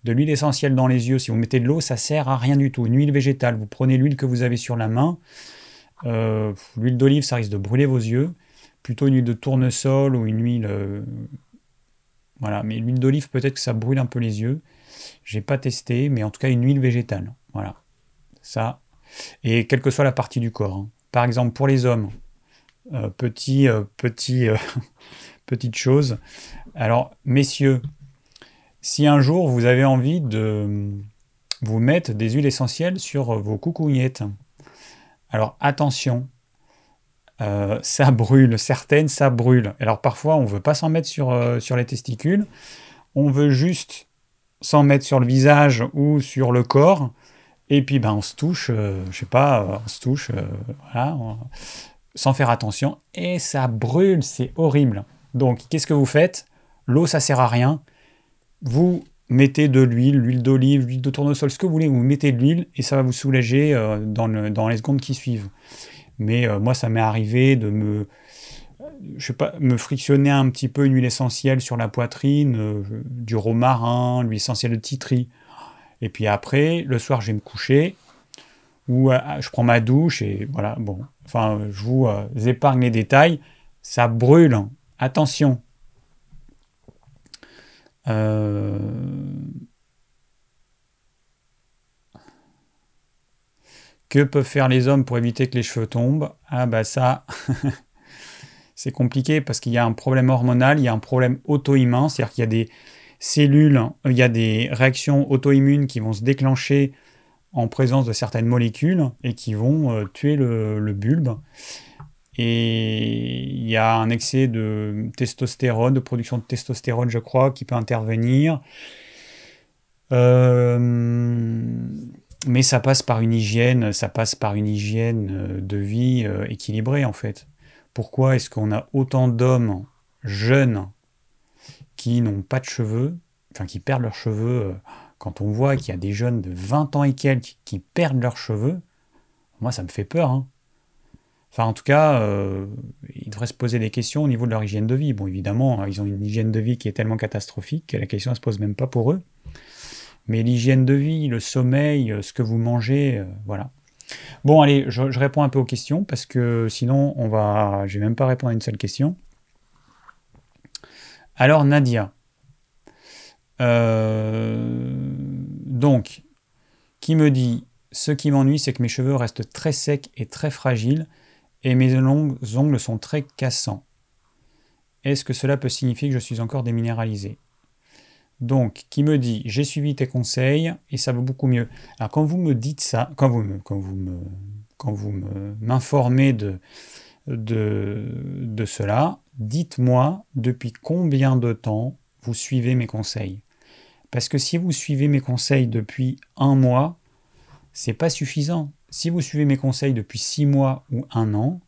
De l'huile essentielle dans les yeux, si vous mettez de l'eau, ça sert à rien du tout. Une huile végétale, vous prenez l'huile que vous avez sur la main. Euh, l'huile d'olive, ça risque de brûler vos yeux. Plutôt une huile de tournesol ou une huile. Euh, voilà, mais l'huile d'olive, peut-être que ça brûle un peu les yeux. J'ai pas testé, mais en tout cas une huile végétale. Voilà. Ça. Et quelle que soit la partie du corps. Hein. Par exemple, pour les hommes, euh, petit, euh, petit, euh, (laughs) petite chose. Alors, messieurs, si un jour vous avez envie de vous mettre des huiles essentielles sur vos coucougnettes, alors attention, ça brûle. Certaines, ça brûle. Alors parfois, on ne veut pas s'en mettre sur, sur les testicules. On veut juste s'en mettre sur le visage ou sur le corps. Et puis, ben, on se touche, euh, je sais pas, on se touche, voilà, sans faire attention. Et ça brûle, c'est horrible. Donc, qu'est-ce que vous faites? L'eau, ça sert à rien. Vous mettez de l'huile, l'huile d'olive, l'huile de tournesol, ce que vous voulez, vous mettez de l'huile et ça va vous soulager dans, le, dans les secondes qui suivent. Mais euh, moi, ça m'est arrivé de me, je sais pas, me frictionner un petit peu une huile essentielle sur la poitrine, euh, du romarin, l'huile essentielle de titri. Et puis après, le soir, je vais me coucher, ou euh, je prends ma douche, et voilà, bon. Enfin, je vous épargne les détails. Ça brûle. Attention. Euh, Que peuvent faire les hommes pour éviter que les cheveux tombent? Ah bah ça, (laughs) c'est compliqué parce qu'il y a un problème hormonal, il y a un problème auto-immun, c'est-à-dire qu'il y a des cellules, il y a des réactions auto-immunes qui vont se déclencher en présence de certaines molécules et qui vont euh, tuer le, bulbe. Et il y a un excès de testostérone, de production de testostérone, je crois, qui peut intervenir. Euh, mais ça passe par une hygiène, ça passe par une hygiène euh, de vie équilibrée en fait. Pourquoi est-ce qu'on a autant d'hommes jeunes qui n'ont pas de cheveux, enfin qui perdent leurs cheveux euh, quand on voit qu'il y a des jeunes de 20 ans et quelques qui perdent leurs cheveux, moi ça me fait peur. Hein. Enfin, en tout cas, ils devraient se poser des questions au niveau de leur hygiène de vie. Bon, évidemment, ils ont une hygiène de vie qui est tellement catastrophique que la question ne se pose même pas pour eux. Mais l'hygiène de vie, le sommeil, euh, ce que vous mangez, euh, voilà. Bon, allez, je, réponds un peu aux questions parce que sinon, on va. Je vais même pas répondre à une seule question. Alors, Nadia. Euh, donc, qui me dit Ce qui m'ennuie, c'est que mes cheveux restent très secs et très fragiles et mes longs ongles sont très cassants. Est-ce que cela peut signifier que je suis encore déminéralisé? Donc, qui me dit j'ai suivi tes conseils et ça va beaucoup mieux. Alors, quand vous me dites ça, quand vous me, m'informez de, cela, dites-moi depuis combien de temps vous suivez mes conseils. Parce que si vous suivez mes conseils depuis un mois, c'est pas suffisant. Si vous suivez mes conseils depuis six mois ou un an,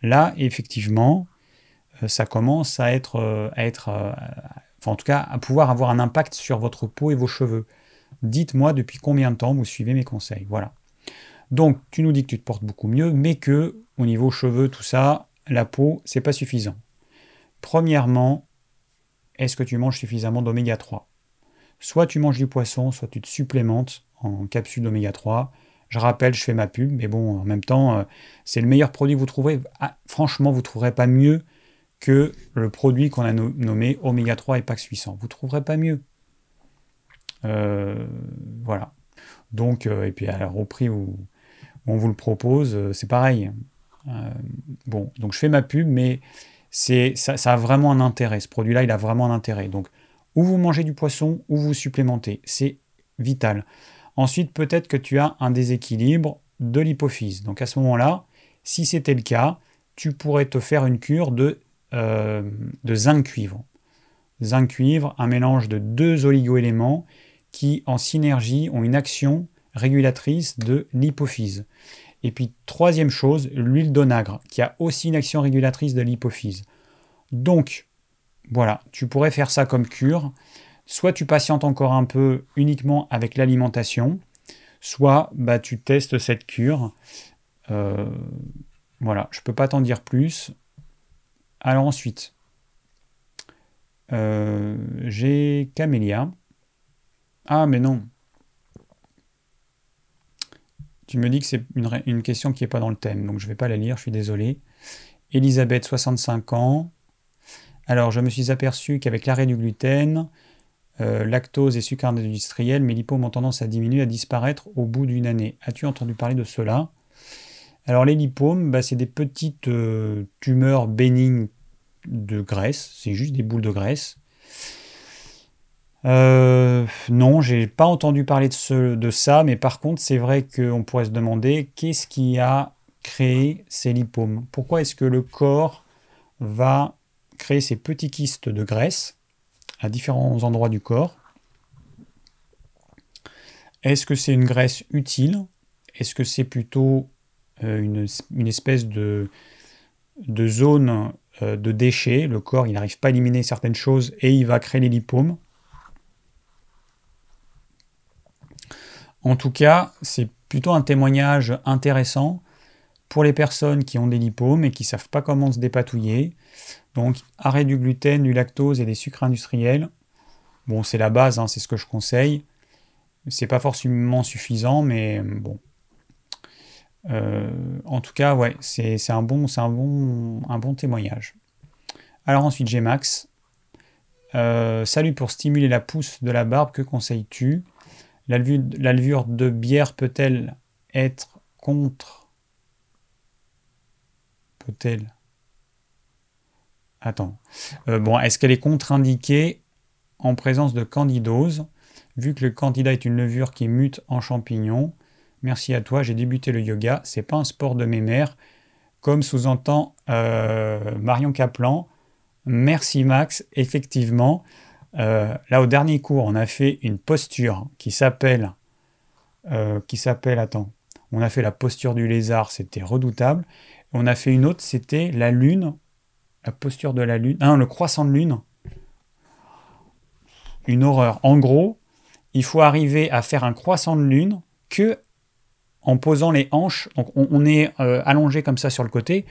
là, effectivement, euh, ça commence à être, euh, euh, enfin en tout cas à pouvoir avoir un impact sur votre peau et vos cheveux. Dites-moi depuis combien de temps vous suivez mes conseils. Voilà. Donc tu nous dis que tu te portes beaucoup mieux, mais que au niveau cheveux, tout ça, la peau, c'est pas suffisant. Premièrement, est-ce que tu manges suffisamment d'oméga 3 Soit tu manges du poisson, soit tu te supplémentes en capsule d'oméga 3. Je rappelle, je fais ma pub, mais bon, en même temps, euh, c'est le meilleur produit que vous trouverez. Ah, franchement, vous ne trouverez pas mieux que le produit qu'on a nommé Oméga 3 et Pax 800. Vous ne trouverez pas mieux. Euh, voilà. Donc, euh, et puis alors, au prix où, on vous le propose, euh, c'est pareil. bon, donc je fais ma pub, mais c'est ça, a vraiment un intérêt. Ce produit-là, il a vraiment un intérêt. Donc, ou vous mangez du poisson, ou vous supplémentez. C'est vital. Ensuite, peut-être que tu as un déséquilibre de l'hypophyse. Donc à ce moment-là, si c'était le cas, tu pourrais te faire une cure de euh, de zinc cuivre. Zinc cuivre, un mélange de deux oligoéléments qui en synergie ont une action régulatrice de l'hypophyse. Et puis troisième chose, l'huile d'onagre qui a aussi une action régulatrice de l'hypophyse. Donc voilà, tu pourrais faire ça comme cure. Soit tu patientes encore un peu uniquement avec l'alimentation, soit bah, tu testes cette cure. Euh, voilà, je ne peux pas t'en dire plus. Alors ensuite, euh, j'ai Camélia. Ah, mais non. Tu me dis que c'est une, question qui n'est pas dans le thème, donc je ne vais pas la lire, je suis désolé. Elisabeth, 65 ans. Alors, je me suis aperçu qu'avec l'arrêt du gluten, euh, lactose et sucre industriel, mes lipomes ont tendance à diminuer, à disparaître au bout d'une année. As-tu entendu parler de cela? Alors les lipomes, bah, c'est des petites euh, tumeurs bénignes de graisse, c'est juste des boules de graisse. Euh, non, j'ai pas entendu parler de, de ça, mais par contre, c'est vrai qu'on pourrait se demander qu'est-ce qui a créer ces lipomes? Pourquoi est-ce que le corps va créer ces petits kystes de graisse à différents endroits du corps? Est-ce que c'est une graisse utile? Est-ce que c'est plutôt euh, une, espèce de, zone euh, de déchets Le corps, il n'arrive pas à éliminer certaines choses et il va créer les lipomes. En tout cas, c'est plutôt un témoignage intéressant pour les personnes qui ont des lipomes et qui ne savent pas comment se dépatouiller. Donc, arrêt du gluten, du lactose et des sucres industriels. Bon, c'est la base, hein, c'est ce que je conseille. C'est pas forcément suffisant, mais bon. Euh, en tout cas, c'est un, bon, témoignage. Alors ensuite, j'ai Max. Euh, salut pour stimuler la pousse de la barbe, que conseilles-tu? La levure de bière peut-elle être contre? Peut-elle? Attends. Euh, bon, est-ce qu'elle est contre-indiquée en présence de candidose? Vu que le candida est une levure qui mute en champignon. Merci à toi, j'ai débuté le yoga. C'est pas un sport de mes mères, comme sous-entend euh, Marion Kaplan. Merci Max, effectivement. Euh, là, au dernier cours, on a fait une posture qui s'appelle. qui s'appelle. Attends. On a fait la posture du lézard, c'était redoutable. On a fait une autre, c'était la lune, la posture de la lune, non, le croissant de lune. Une horreur. En gros, il faut arriver à faire un croissant de lune que en posant les hanches. Donc on, est euh, allongé comme ça sur le côté,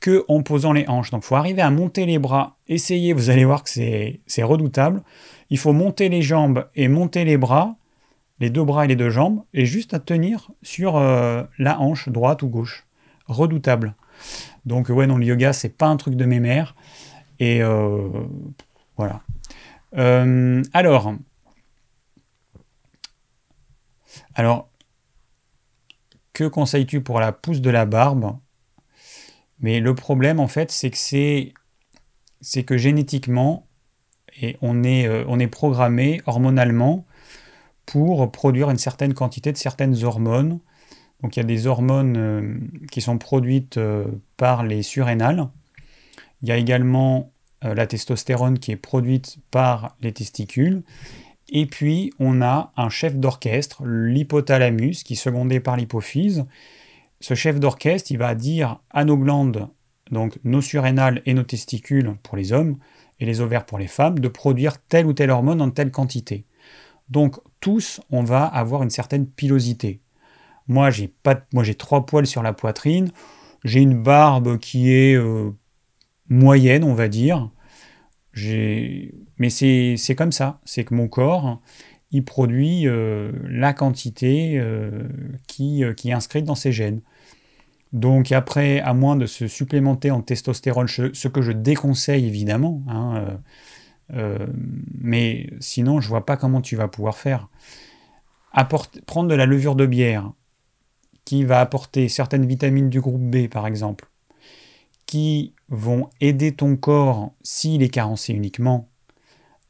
que en posant les hanches. Donc il faut arriver à monter les bras. Essayez, vous allez voir que c'est redoutable. Il faut monter les jambes et monter les bras, les deux bras et les deux jambes, et juste à tenir sur euh, la hanche droite ou gauche redoutable. Donc ouais, non, le yoga, c'est pas un truc de mes mères. Et euh, voilà. Alors, alors, que conseilles-tu pour la pousse de la barbe? Mais le problème, en fait, c'est que c'est, que génétiquement, et on est, euh, on est programmé hormonalement pour produire une certaine quantité de certaines hormones donc il y a des hormones euh, qui sont produites euh, par les surrénales. Il y a également la testostérone qui est produite par les testicules. Et puis on a un chef d'orchestre, l'hypothalamus, qui est secondé par l'hypophyse. Ce chef d'orchestre, il va dire à nos glandes, donc nos surrénales et nos testicules pour les hommes, et les ovaires pour les femmes, de produire telle ou telle hormone en telle quantité. Donc tous, on va avoir une certaine pilosité. Moi, j'ai trois poils sur la poitrine. J'ai une barbe qui est euh, moyenne, on va dire. Mais c'est comme ça. C'est que mon corps, il produit euh, la quantité euh, qui, qui, est inscrite dans ses gènes. Donc après, à moins de se supplémenter en testostérone, ce que je déconseille évidemment, hein, mais sinon je vois pas comment tu vas pouvoir faire. prendre de la levure de bière, qui va apporter certaines vitamines du groupe B, par exemple, qui vont aider ton corps, s'il est carencé uniquement,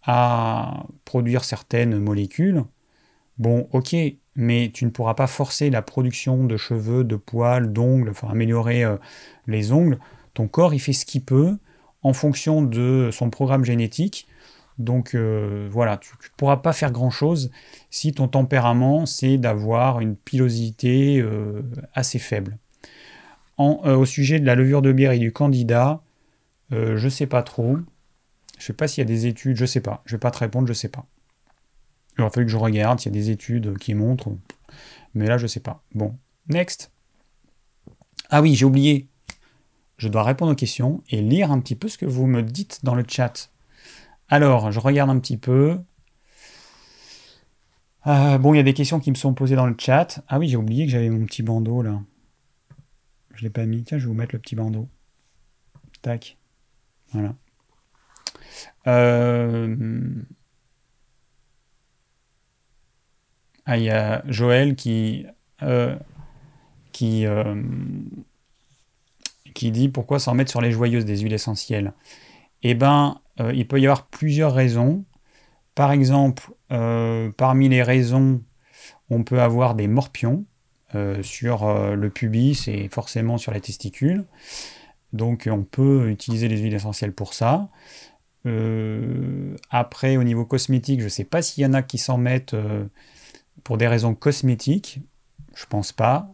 à produire certaines molécules, bon, ok, mais tu ne pourras pas forcer la production de cheveux, de poils, d'ongles, enfin améliorer euh, les ongles. Ton corps, il fait ce qu'il peut en fonction de son programme génétique donc euh, voilà, tu ne pourras pas faire grand-chose si ton tempérament, c'est d'avoir une pilosité euh, assez faible. Euh, au sujet de la levure de bière et du candidat, je ne sais pas trop. Je ne sais pas s'il y a des études, je ne sais pas. Je ne vais pas te répondre, je ne sais pas. Il aurait fallu que je regarde s'il y a des études qui montrent. Mais là, je ne sais pas. Bon, next. Ah oui, j'ai oublié. Je dois répondre aux questions et lire un petit peu ce que vous me dites dans le chat. Alors, je regarde un petit peu. Euh, bon, il y a des questions qui me sont posées dans le chat. Ah oui, j'ai oublié que j'avais mon petit bandeau là. Je l'ai pas mis. Tiens, je vais vous mettre le petit bandeau. Tac. Voilà. Euh, ah, il y a Joël qui, euh, qui, qui dit pourquoi s'en mettre sur les joyeuses des huiles essentielles? Eh euh, il peut y avoir plusieurs raisons. Par exemple, euh, parmi les raisons, on peut avoir des morpions. Euh, sur euh, le pubis et forcément sur la testicule. Donc on peut utiliser les huiles essentielles pour ça. après, au niveau cosmétique, je ne sais pas s'il y en a qui s'en mettent pour des raisons cosmétiques. Je pense pas.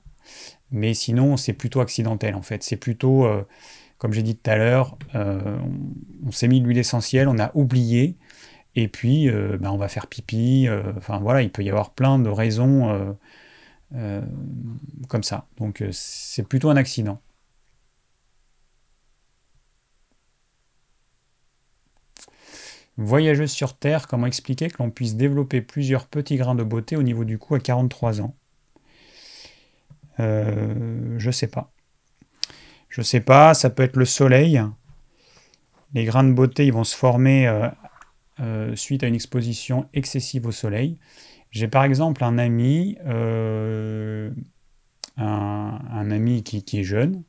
Mais sinon, c'est plutôt accidentel en fait. C'est plutôt, comme j'ai dit tout à l'heure, on, s'est mis de l'huile essentielle, on a oublié. Et puis, ben, on va faire pipi. Enfin voilà, il peut y avoir plein de raisons euh, comme ça. Donc euh, c'est plutôt un accident. Voyageuse sur Terre, comment expliquer que l'on puisse développer plusieurs petits grains de beauté au niveau du cou à 43 ans? Euh, Je sais pas. Je sais pas, ça peut être le soleil. Les grains de beauté, ils vont se former suite à une exposition excessive au soleil. J'ai par exemple un ami, euh, un, ami qui, est jeune.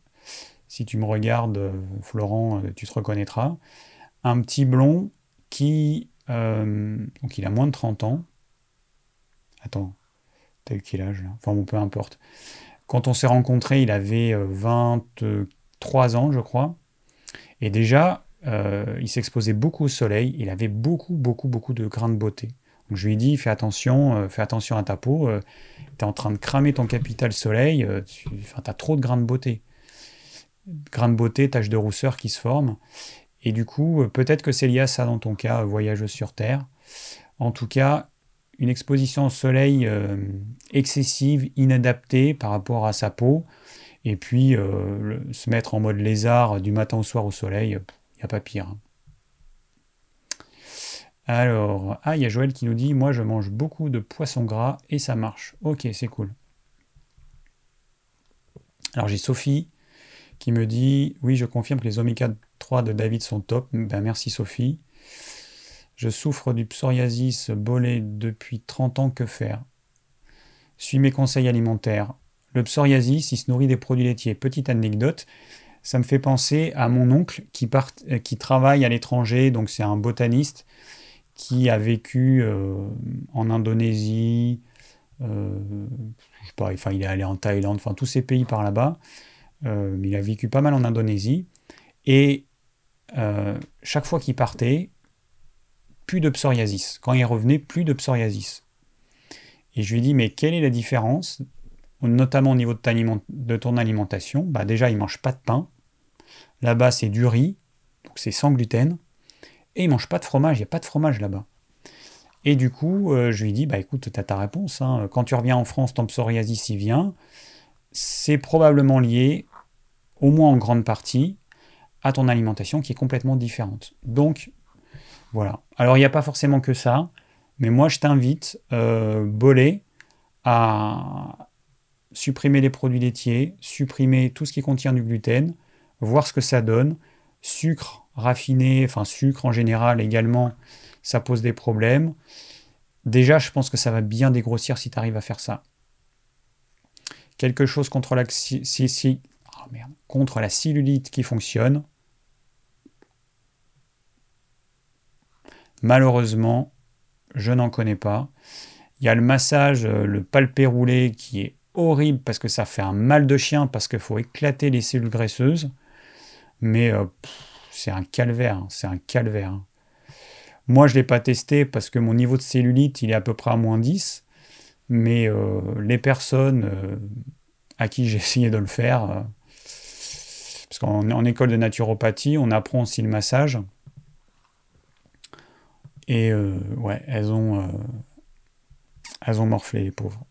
Si tu me regardes, Florent, euh, tu te reconnaîtras. Un petit blond qui, euh, donc il a moins de 30 ans. Attends, t'as quel âge là Enfin bon, peu importe. Quand on s'est rencontrés, il avait 23 ans, je crois. Et déjà, il s'exposait beaucoup au soleil. Il avait beaucoup, beaucoup, beaucoup de grains de beauté je lui ai dit, fais attention, euh, fais attention à ta peau, euh, tu es en train de cramer ton capital soleil, euh, tu as trop de grains de beauté. Grains de beauté, taches de rousseur qui se forment. Et du coup, peut-être que c'est lié à ça dans ton cas, voyageuse sur Terre. En tout cas, une exposition au soleil excessive, inadaptée par rapport à sa peau, et puis se mettre en mode lézard du matin au soir au soleil, il n'y a pas pire. Hein. Alors, ah, il y a Joël qui nous dit Moi, je mange beaucoup de poisson gras et ça marche. Ok, c'est cool. Alors, j'ai Sophie qui me dit Oui, je confirme que les oméga 3 de David sont top. Ben, merci Sophie. Je souffre du psoriasis bolé depuis 30 ans, que faire? Suis mes conseils alimentaires. Le psoriasis, il se nourrit des produits laitiers. Petite anecdote, ça me fait penser à mon oncle qui, qui travaille à l'étranger, donc c'est un botaniste qui a vécu euh, en Indonésie, euh, je sais pas, enfin il est allé en Thaïlande, enfin tous ces pays par là-bas. Euh, il a vécu pas mal en Indonésie. Et chaque fois qu'il partait, plus de psoriasis. Quand il revenait, plus de psoriasis. Et je lui ai dit, mais quelle est la différence, notamment au niveau de, de ton alimentation? Bah Déjà, il mange pas de pain. Là-bas, c'est du riz, donc c'est sans gluten et il mange pas de fromage, il n'y a pas de fromage là-bas. Et du coup, euh, je lui dis, bah écoute, tu ta réponse. Hein. Quand tu reviens en France, ton psoriasis y vient. C'est probablement lié, au moins en grande partie, à ton alimentation qui est complètement différente. Donc, voilà. Alors, il n'y a pas forcément que ça, mais moi, je t'invite, euh, Bolé, à supprimer les produits laitiers, supprimer tout ce qui contient du gluten, voir ce que ça donne, sucre raffiné, enfin sucre en général également, ça pose des problèmes. Déjà, je pense que ça va bien dégrossir si tu arrives à faire ça. Quelque chose contre la, oh contre la cellulite qui fonctionne. Malheureusement, je n'en connais pas. Il y a le massage, euh, le palpé roulé qui est horrible parce que ça fait un mal de chien parce qu'il faut éclater les cellules graisseuses. Mais euh, c'est un calvaire, hein, c'est un calvaire. Hein. Moi, je ne l'ai pas testé parce que mon niveau de cellulite, il est à peu près à moins 10. Mais euh, les personnes euh, à qui j'ai (laughs) essayé de le faire, euh, parce qu'en école de naturopathie, on apprend aussi le massage. Et ouais, elles ont, elles ont morflé, les pauvres.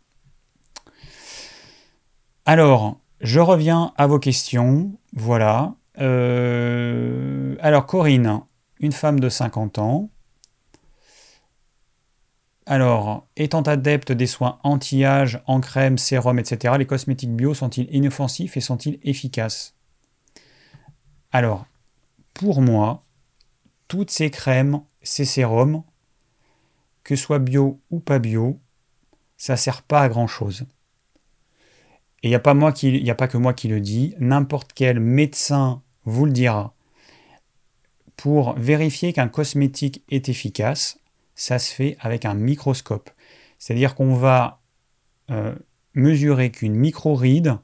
Alors, je reviens à vos questions. Voilà. Euh, alors, Corinne, une femme de 50 ans. Alors, étant adepte des soins anti-âge, en crème, sérum, etc., les cosmétiques bio sont-ils inoffensifs et sont-ils efficaces? Alors, pour moi, toutes ces crèmes, ces sérums, que ce soit bio ou pas bio, ça sert pas à grand chose. Et il n'y a, pas a pas que moi qui le dis, n'importe quel médecin vous le dira. Pour vérifier qu'un cosmétique est efficace, ça se fait avec un microscope. C'est-à-dire qu'on va euh, mesurer qu'une micro-ride,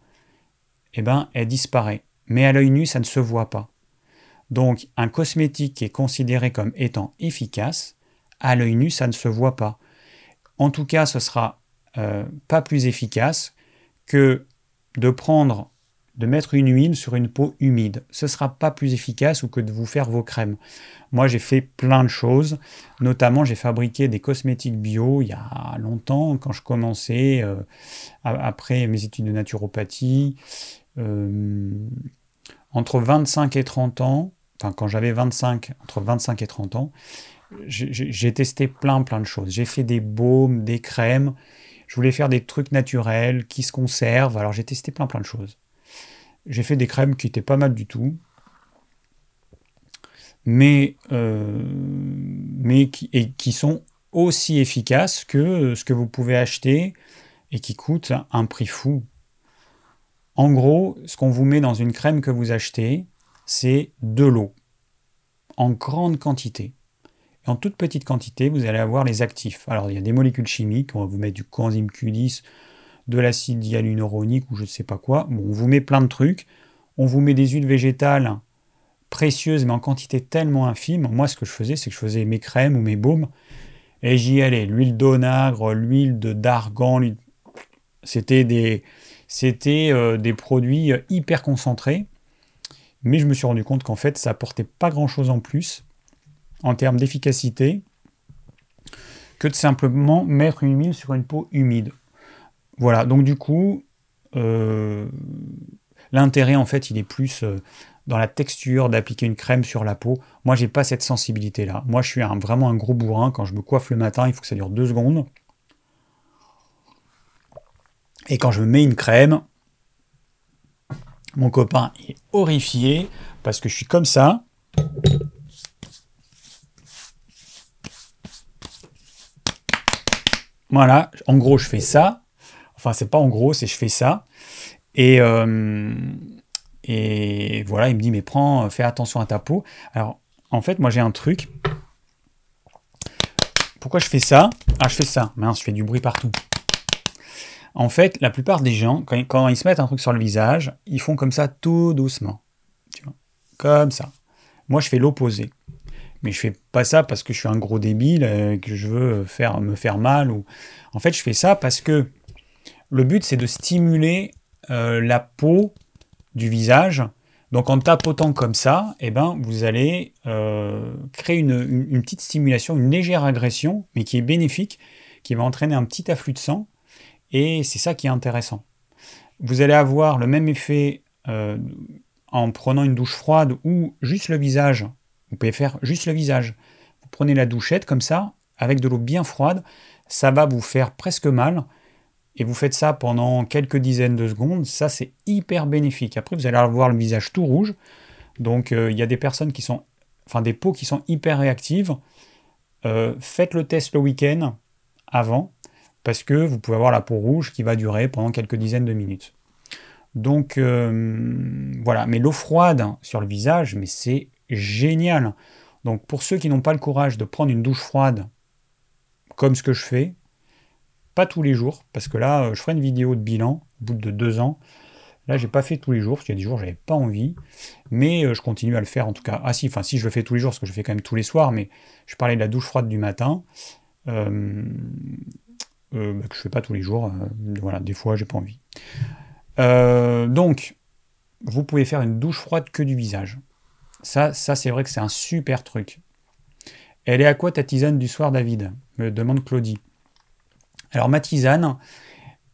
eh ben, elle disparaît. Mais à l'œil nu, ça ne se voit pas. Donc, un cosmétique qui est considéré comme étant efficace, à l'œil nu, ça ne se voit pas. En tout cas, ce sera euh, pas plus efficace que de prendre, de mettre une huile sur une peau humide. Ce sera pas plus efficace que de vous faire vos crèmes. Moi, j'ai fait plein de choses. Notamment, j'ai fabriqué des cosmétiques bio il y a longtemps, quand je commençais, euh, après mes études de naturopathie. Euh, entre 25 et 30 ans, enfin quand j'avais 25, entre 25 et 30 ans, j'ai testé plein plein de choses. J'ai fait des baumes, des crèmes. Je voulais faire des trucs naturels qui se conservent. Alors j'ai testé plein plein de choses. J'ai fait des crèmes qui étaient pas mal du tout mais, euh, qui, qui sont aussi efficaces que ce que vous pouvez acheter et qui coûtent un prix fou. En gros, ce qu'on vous met dans une crème que vous achetez, c'est de l'eau, en grande quantité. Et en toute petite quantité, vous allez avoir les actifs. Alors, il y a des molécules chimiques, on va vous mettre du coenzyme Q10, de l'acide hyaluronique ou je ne sais pas quoi. Bon, on vous met plein de trucs. On vous met des huiles végétales précieuse, mais en quantité tellement infime. Moi, ce que je faisais, c'est que je faisais mes crèmes ou mes baumes, et j'y allais. L'huile d'onagre, l'huile de d'argan, c'était des, euh, des produits hyper concentrés. Mais je me suis rendu compte qu'en fait, ça apportait pas grand-chose en plus en termes d'efficacité que de simplement mettre une huile sur une peau humide. Voilà, donc du coup, euh, l'intérêt en fait, il est plus euh, dans la texture d'appliquer une crème sur la peau. Moi, j'ai pas cette sensibilité-là. Moi, je suis vraiment un gros bourrin. Quand je me coiffe le matin, il faut que ça dure deux secondes. Et quand je me mets une crème, mon copain est horrifié parce que je suis comme ça. Voilà, en gros, je fais ça. Enfin, c'est pas en gros, c'est je fais ça. Et, euh, et voilà, il me dit, mais prends, fais attention à ta peau. Alors, en fait, moi j'ai un truc. Pourquoi je fais ça? Ah, je fais ça. Mince, je fais du bruit partout. En fait, la plupart des gens, quand, ils se mettent un truc sur le visage, ils font comme ça tout doucement. Tu vois? Comme ça. Moi, je fais l'opposé. Mais je fais pas ça parce que je suis un gros débile, et que je veux faire, me faire mal. Ou... En fait, je fais ça parce que le but, c'est de stimuler euh, la peau du visage. Donc en tapotant comme ça, eh ben, vous allez euh, créer une, petite stimulation, une légère agression, mais qui est bénéfique, qui va entraîner un petit afflux de sang, et c'est ça qui est intéressant. Vous allez avoir le même effet euh, en prenant une douche froide ou juste le visage. Vous pouvez faire juste le visage. Vous prenez la douchette comme ça, avec de l'eau bien froide, ça va vous faire presque mal, et vous faites ça pendant quelques dizaines de secondes, ça c'est hyper bénéfique. Après, vous allez avoir le visage tout rouge. Donc, euh, il y a des personnes qui sont, enfin des peaux qui sont hyper réactives. Euh, faites le test le week-end avant, parce que vous pouvez avoir la peau rouge qui va durer pendant quelques dizaines de minutes. Donc euh, voilà, mais l'eau froide sur le visage, mais c'est génial. Donc pour ceux qui n'ont pas le courage de prendre une douche froide, comme ce que je fais, tous les jours, parce que là, euh, je ferai une vidéo de bilan au bout de deux ans. Là, j'ai pas fait tous les jours, parce qu'il y a des jours j'avais pas envie, mais euh, je continue à le faire en tout cas. Ah si, enfin si je le fais tous les jours, parce que je fais quand même tous les soirs, mais je parlais de la douche froide du matin, euh, bah, que je fais pas tous les jours. voilà, des fois j'ai pas envie. donc, vous pouvez faire une douche froide que du visage. Ça, ça c'est vrai que c'est un super truc. Elle est à quoi ta tisane du soir, David? Me demande Claudie. Alors ma tisane,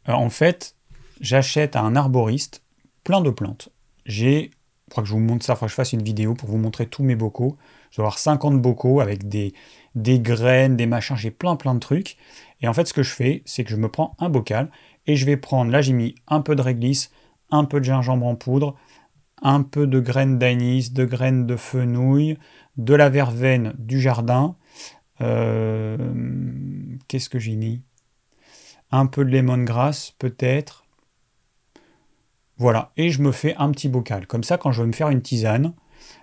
euh, en fait, j'achète à un arboriste plein de plantes. J'ai, je crois que je vous montre ça, il que je fasse une vidéo pour vous montrer tous mes bocaux. Je vais avoir 50 bocaux avec des, des graines, des machins, j'ai plein plein de trucs. Et en fait, ce que je fais, c'est que je me prends un bocal et je vais prendre, là j'ai mis un peu de réglisse, un peu de gingembre en poudre, un peu de graines d'anis, de graines de fenouil, de la verveine du jardin. Euh, qu'est-ce que j'ai mis? Un peu de lemongrass peut-être. Voilà, et je me fais un petit bocal. Comme ça, quand je veux me faire une tisane,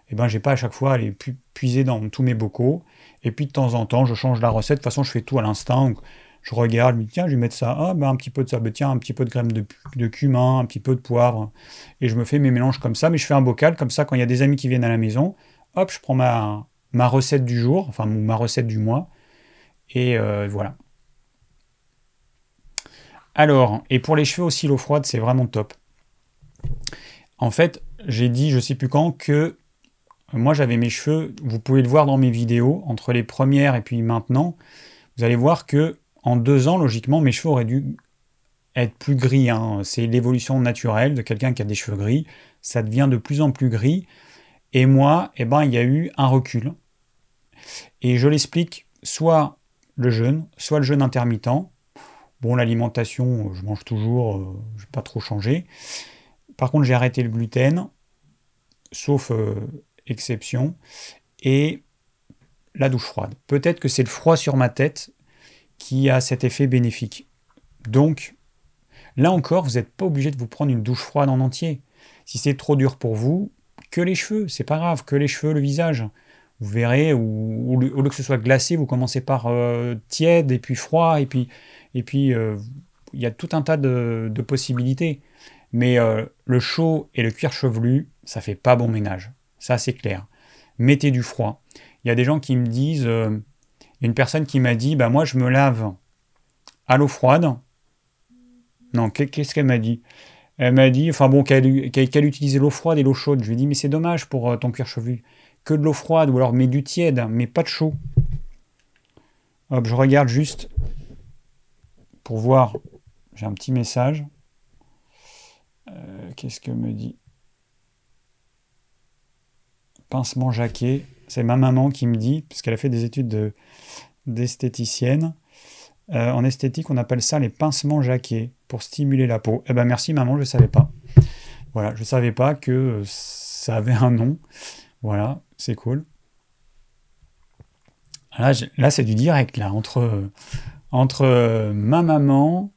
eh ben, j'ai pas à chaque fois à aller puiser dans tous mes bocaux. Et puis de temps en temps, je change la recette. De toute façon, je fais tout à l'instant. Je regarde, je tiens, je vais mettre ça, ah, ben, un petit peu de ça, ben, tiens, un petit peu de crème de, cumin, un petit peu de poivre. Et je me fais mes mélanges comme ça, mais je fais un bocal, comme ça, quand il y a des amis qui viennent à la maison, hop, je prends ma, ma recette du jour, enfin ma recette du mois, et euh, voilà. Alors, et pour les cheveux aussi, l'eau froide, c'est vraiment top. En fait, j'ai dit, je sais plus quand, que moi j'avais mes cheveux, vous pouvez le voir dans mes vidéos, entre les premières et puis maintenant, vous allez voir que en deux ans, logiquement, mes cheveux auraient dû être plus gris. Hein. C'est l'évolution naturelle de quelqu'un qui a des cheveux gris. Ça devient de plus en plus gris. Et moi, eh ben, il y a eu un recul. Et je l'explique soit le jeûne, soit le jeûne intermittent. Bon, l'alimentation, je mange toujours, euh, je n'ai pas trop changé. Par contre, j'ai arrêté le gluten, sauf euh, exception, et la douche froide. Peut-être que c'est le froid sur ma tête qui a cet effet bénéfique. Donc, là encore, vous n'êtes pas obligé de vous prendre une douche froide en entier. Si c'est trop dur pour vous, que les cheveux, c'est pas grave, que les cheveux, le visage. Vous verrez, au lieu que ce soit glacé, vous commencez par euh, tiède et puis froid, et puis et puis euh, il y a tout un tas de, possibilités. Mais euh, le chaud et le cuir chevelu, ça fait pas bon ménage. Ça c'est clair. Mettez du froid. Il y a des gens qui me disent, une personne qui m'a dit, bah moi je me lave à l'eau froide. Non, qu'est-ce qu'elle m'a dit? Elle m'a dit, enfin bon, qu'elle utilisait l'eau froide et l'eau chaude. Je lui ai dit, mais c'est dommage pour ton cuir chevelu que de l'eau froide ou alors mets du tiède, mais pas de chaud. Hop, je regarde juste pour voir. J'ai un petit message. Euh, qu'est-ce que me dit Pincement jaquet. C'est ma maman qui me dit, puisqu'elle a fait des études d'esthéticienne. Euh, en esthétique, on appelle ça les pincements jaquets pour stimuler la peau. Eh ben merci maman, je ne savais pas. Voilà, je ne savais pas que ça avait un nom. Voilà, c'est cool. Là, c'est du direct, là, entre, entre euh, ma maman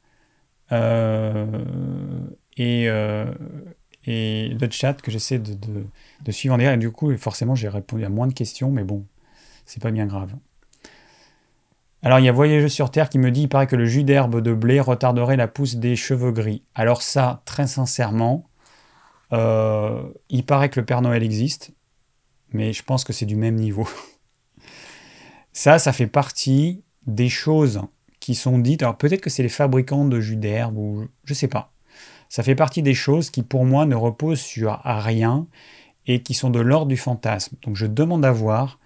euh, et, euh, le chat que j'essaie de, suivre en direct. Et du coup, forcément, j'ai répondu à moins de questions, mais bon, c'est pas bien grave. Alors, il y a Voyageux sur Terre qui me dit il paraît que le jus d'herbe de blé retarderait la pousse des cheveux gris. Alors, ça, très sincèrement, il paraît que le Père Noël existe mais je pense que c'est du même niveau. (laughs) ça, ça fait partie des choses sont dites. Alors peut-être que c'est les fabricants de jus d'herbe ou je sais pas. Ça fait partie des choses qui pour moi ne reposent sur rien et qui sont de l'ordre du fantasme. Donc je demande à voir.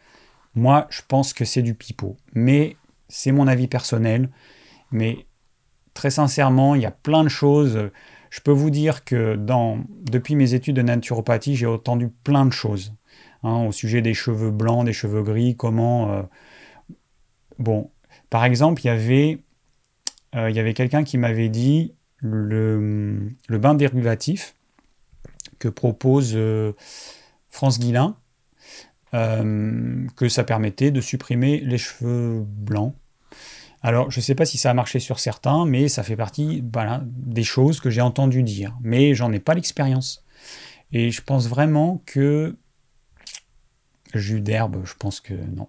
Moi, je pense que c'est du pipeau. Mais c'est mon avis personnel. Mais très sincèrement, il y a plein de choses. Je peux vous dire que dans, depuis mes études de naturopathie, j'ai entendu plein de choses. Hein, au sujet des cheveux blancs, des cheveux gris, comment... Euh, bon, par exemple, il y avait, euh, il y avait quelqu'un qui m'avait dit le, bain dérivatif que propose euh, France Guillain, que ça permettait de supprimer les cheveux blancs. Alors, je ne sais pas si ça a marché sur certains, mais ça fait partie des choses que j'ai entendu dire. Mais j'en ai pas l'expérience. Et je pense vraiment que Jus d'herbe, je pense que non.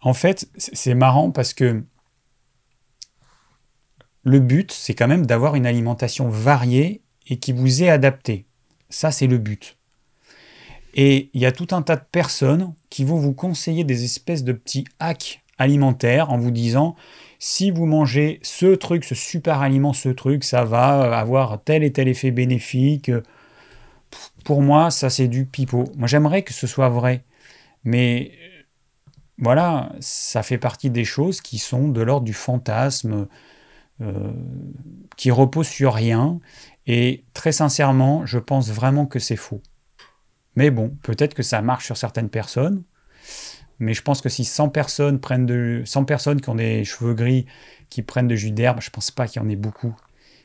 En fait, c'est marrant parce que le but, c'est quand même d'avoir une alimentation variée et qui vous est adaptée. Ça, c'est le but. Et il y a tout un tas de personnes qui vont vous conseiller des espèces de petits hacks alimentaires en vous disant si vous mangez ce truc, ce super aliment, ce truc, ça va avoir tel et tel effet bénéfique pour moi, ça c'est du pipeau. Moi j'aimerais que ce soit vrai, mais voilà, ça fait partie des choses qui sont de l'ordre du fantasme, euh, qui reposent sur rien, et très sincèrement, je pense vraiment que c'est faux. Mais bon, peut-être que ça marche sur certaines personnes, mais je pense que si 100 personnes prennent de 100 personnes qui ont des cheveux gris qui prennent de jus d'herbe, je pense pas qu'il y en ait beaucoup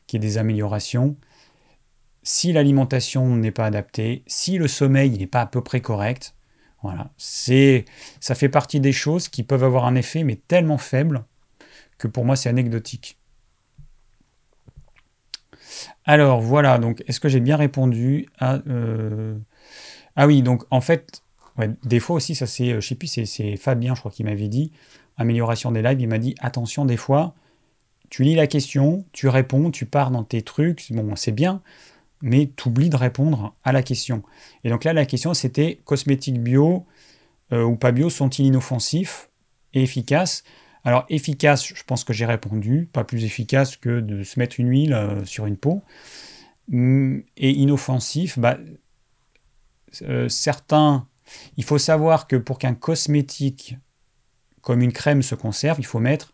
qui aient des améliorations. Si l'alimentation n'est pas adaptée, si le sommeil n'est pas à peu près correct, voilà, ça fait partie des choses qui peuvent avoir un effet, mais tellement faible que pour moi c'est anecdotique. Alors voilà, donc est-ce que j'ai bien répondu à... Euh, ah oui, donc en fait, des fois aussi, ça c'est, je sais plus, c'est Fabien, je crois, qui m'avait dit, amélioration des lives, il m'a dit, attention, des fois, tu lis la question, tu réponds, tu pars dans tes trucs, bon, c'est bien, mais tu oublies de répondre à la question. Et donc là, la question, c'était cosmétiques bio euh, ou pas bio sont-ils inoffensifs et efficaces? Alors, efficace, je pense que j'ai répondu, pas plus efficace que de se mettre une huile euh, sur une peau. Hum, et inoffensif, bah, euh, certains. Il faut savoir que pour qu'un cosmétique comme une crème se conserve, il faut mettre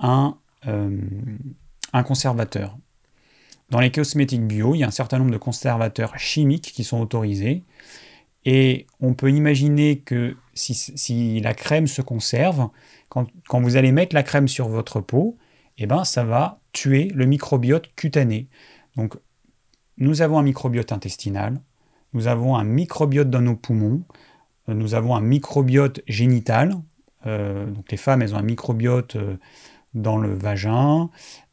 un, un conservateur. Dans les cosmétiques bio, il y a un certain nombre de conservateurs chimiques qui sont autorisés. Et on peut imaginer que si, la crème se conserve, quand, vous allez mettre la crème sur votre peau, eh ben, ça va tuer le microbiote cutané. Donc, nous avons un microbiote intestinal, nous avons un microbiote dans nos poumons, nous avons un microbiote génital. Euh, donc, les femmes, elles ont un microbiote euh, dans le vagin.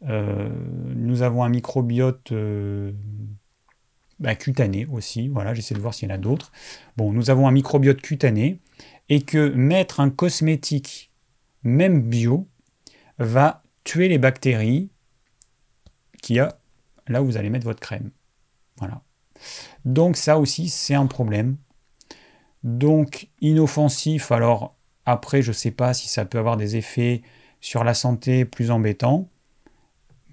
Euh, nous avons un microbiote euh, bah, cutané aussi. Voilà, j'essaie de voir s'il y en a d'autres. Bon, nous avons un microbiote cutané et que mettre un cosmétique, même bio, va tuer les bactéries qu'il y a là où vous allez mettre votre crème. Voilà. Donc ça aussi, c'est un problème. Donc inoffensif, alors après, je ne sais pas si ça peut avoir des effets sur la santé plus embêtant,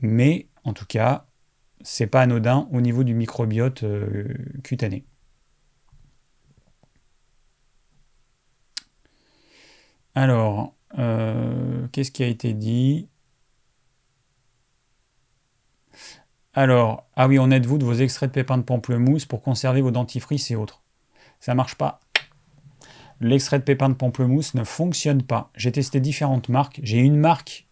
mais en tout cas, c'est pas anodin au niveau du microbiote euh, cutané. Alors, euh, qu'est-ce qui a été dit? Alors, ah oui, en êtes-vous de vos extraits de pépins de pamplemousse pour conserver vos dentifrices et autres. Ça marche pas l'extrait de pépins de pamplemousse ne fonctionne pas. J'ai testé différentes marques. J'ai une marque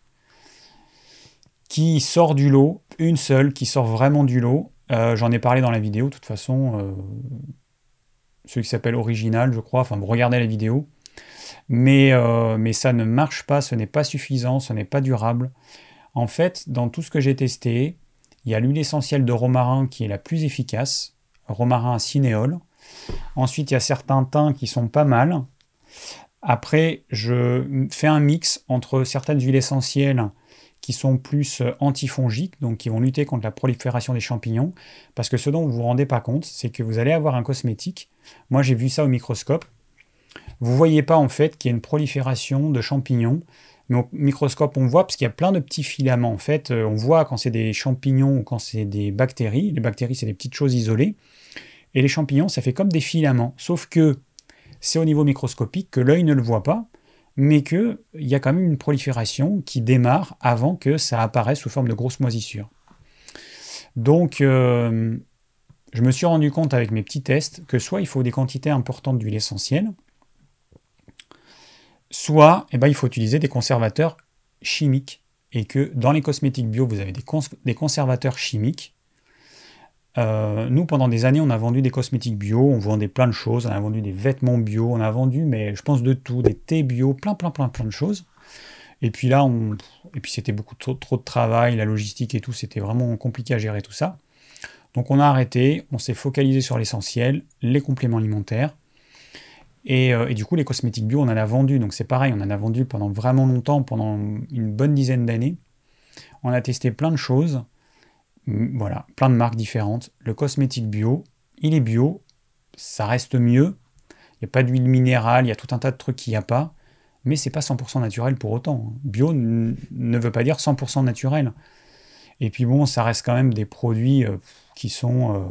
qui sort du lot, une seule qui sort vraiment du lot. Euh, j'en ai parlé dans la vidéo, de toute façon. Euh, celui qui s'appelle Original, je crois. Enfin, vous regardez la vidéo. Mais, euh, mais ça ne marche pas, ce n'est pas suffisant, ce n'est pas durable. En fait, dans tout ce que j'ai testé, il y a l'huile essentielle de romarin qui est la plus efficace, romarin cinéole. Ensuite, il y a certains teints qui sont pas mal. Après, je fais un mix entre certaines huiles essentielles qui sont plus euh, antifongiques, donc qui vont lutter contre la prolifération des champignons. Parce que ce dont vous vous rendez pas compte, c'est que vous allez avoir un cosmétique. Moi, j'ai vu ça au microscope. Vous voyez pas en fait qu'il y a une prolifération de champignons. Mais au microscope, on voit parce qu'il y a plein de petits filaments. En euh, on voit quand c'est des champignons ou quand c'est des bactéries. Les bactéries, c'est des petites choses isolées. Et les champignons, ça fait comme des filaments. Sauf que c'est au niveau microscopique que l'œil ne le voit pas, mais qu'il y a quand même une prolifération qui démarre avant que ça apparaisse sous forme de grosses moisissures. Donc, euh, je me suis rendu compte avec mes petits tests que soit il faut des quantités importantes d'huile essentielle, soit eh ben, il faut utiliser des conservateurs chimiques. Et que dans les cosmétiques bio, vous avez des conservateurs chimiques euh, nous, pendant des années, on a vendu des cosmétiques bio, on vendait plein de choses, on a vendu des vêtements bio, on a vendu, mais je pense de tout, des thés bio, plein, plein, plein, plein de choses. Et puis là, on... et puis c'était beaucoup trop, de travail, la logistique et tout, c'était vraiment compliqué à gérer tout ça. Donc on a arrêté, on s'est focalisé sur l'essentiel, les compléments alimentaires. Et, euh, et, du coup, les cosmétiques bio, on en a vendu. Donc c'est pareil, on en a vendu pendant vraiment longtemps, pendant une bonne dizaine d'années. On a testé plein de choses. Voilà, plein de marques différentes. Le cosmétique bio, il est bio, ça reste mieux. Il n'y a pas d'huile minérale, il y a tout un tas de trucs qu'il n'y a pas. Mais c'est pas 100% naturel pour autant. Bio ne veut pas dire 100% naturel. Et puis bon, ça reste quand même des produits euh, qui sont, euh,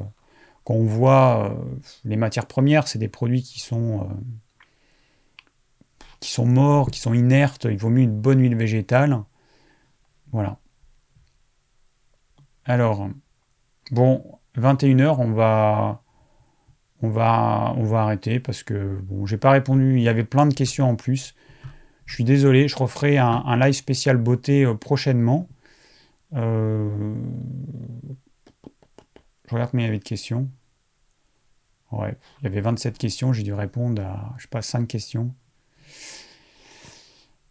qu'on voit, euh, les matières premières, c'est des produits qui sont, qui sont morts, qui sont inertes. Il vaut mieux une bonne huile végétale. Voilà. Alors, bon, 21h, on va, on va, on va arrêter parce que bon, j'ai pas répondu. Il y avait plein de questions en plus. Je suis désolé, je referai un, live spécial beauté euh, prochainement. Euh, je regarde combien il y avait de questions. Ouais, il y avait 27 questions, j'ai dû répondre à, je sais pas, 5 questions.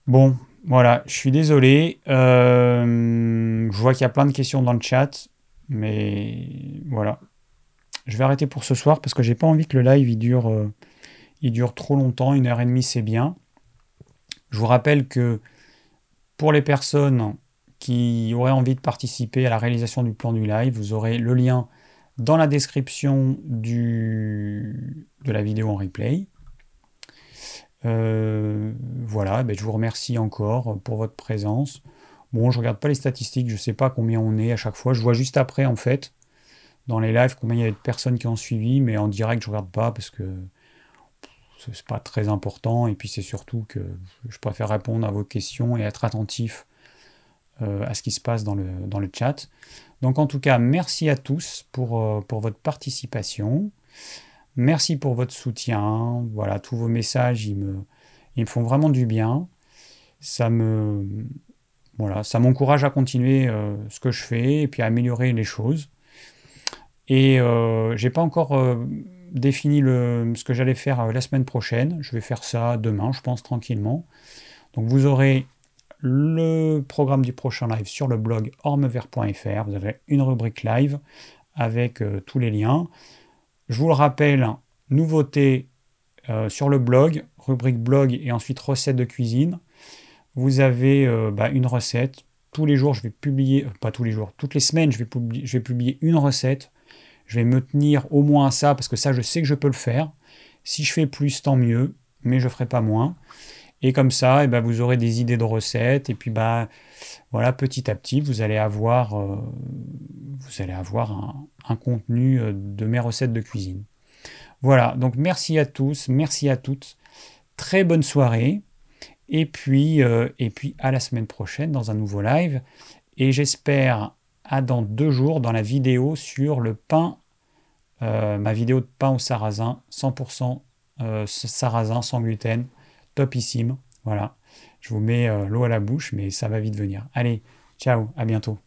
Bon, voilà, je suis désolé. Euh, je vois qu'il y a plein de questions dans le chat, mais voilà. Je vais arrêter pour ce soir parce que j'ai pas envie que le live dure, euh, il dure trop longtemps, une heure et demie c'est bien. Je vous rappelle que pour les personnes qui auraient envie de participer à la réalisation du plan du live, vous aurez le lien dans la description de la vidéo en replay. Euh, voilà, ben je vous remercie encore pour votre présence. Bon, je regarde pas les statistiques, je sais pas combien on est à chaque fois. Je vois juste après, en fait, dans les lives, combien il y a de personnes qui ont suivi, mais en direct, je regarde pas parce que c'est pas très important. Et puis, c'est surtout que je préfère répondre à vos questions et être attentif euh, à ce qui se passe dans le, chat. Donc, en tout cas, merci à tous pour, euh, pour votre participation. Merci pour votre soutien. Voilà, tous vos messages, ils me, font vraiment du bien. Ça me, voilà, ça m'encourage à continuer euh, ce que je fais et puis à améliorer les choses. Et euh, j'ai pas encore euh, défini ce que j'allais faire euh, la semaine prochaine. Je vais faire ça demain, je pense, tranquillement. Donc vous aurez le programme du prochain live sur le blog ormevert.fr. Vous avez une rubrique live avec tous les liens. Je vous le rappelle, nouveauté sur le blog, rubrique blog et ensuite recette de cuisine vous avez euh, bah, une recette. Tous les jours, je vais publier, euh, pas tous les jours, toutes les semaines, je vais, publier, je vais publier une recette. Je vais me tenir au moins à ça, parce que ça, je sais que je peux le faire. Si je fais plus, tant mieux, mais je ne ferai pas moins. Et comme ça, et eh ben, vous aurez des idées de recettes. Et puis, bah, voilà, petit à petit, vous allez avoir, euh, vous allez avoir un, contenu de mes recettes de cuisine. Voilà, donc merci à tous, merci à toutes. Très bonne soirée. Et puis, euh, et puis à la semaine prochaine dans un nouveau live. Et j'espère à dans deux jours dans la vidéo sur le pain, euh, ma vidéo de pain au sarrasin, 100% euh, sarrasin sans gluten, topissime. Voilà, je vous mets l'eau à la bouche, mais ça va vite venir. Allez, ciao, à bientôt.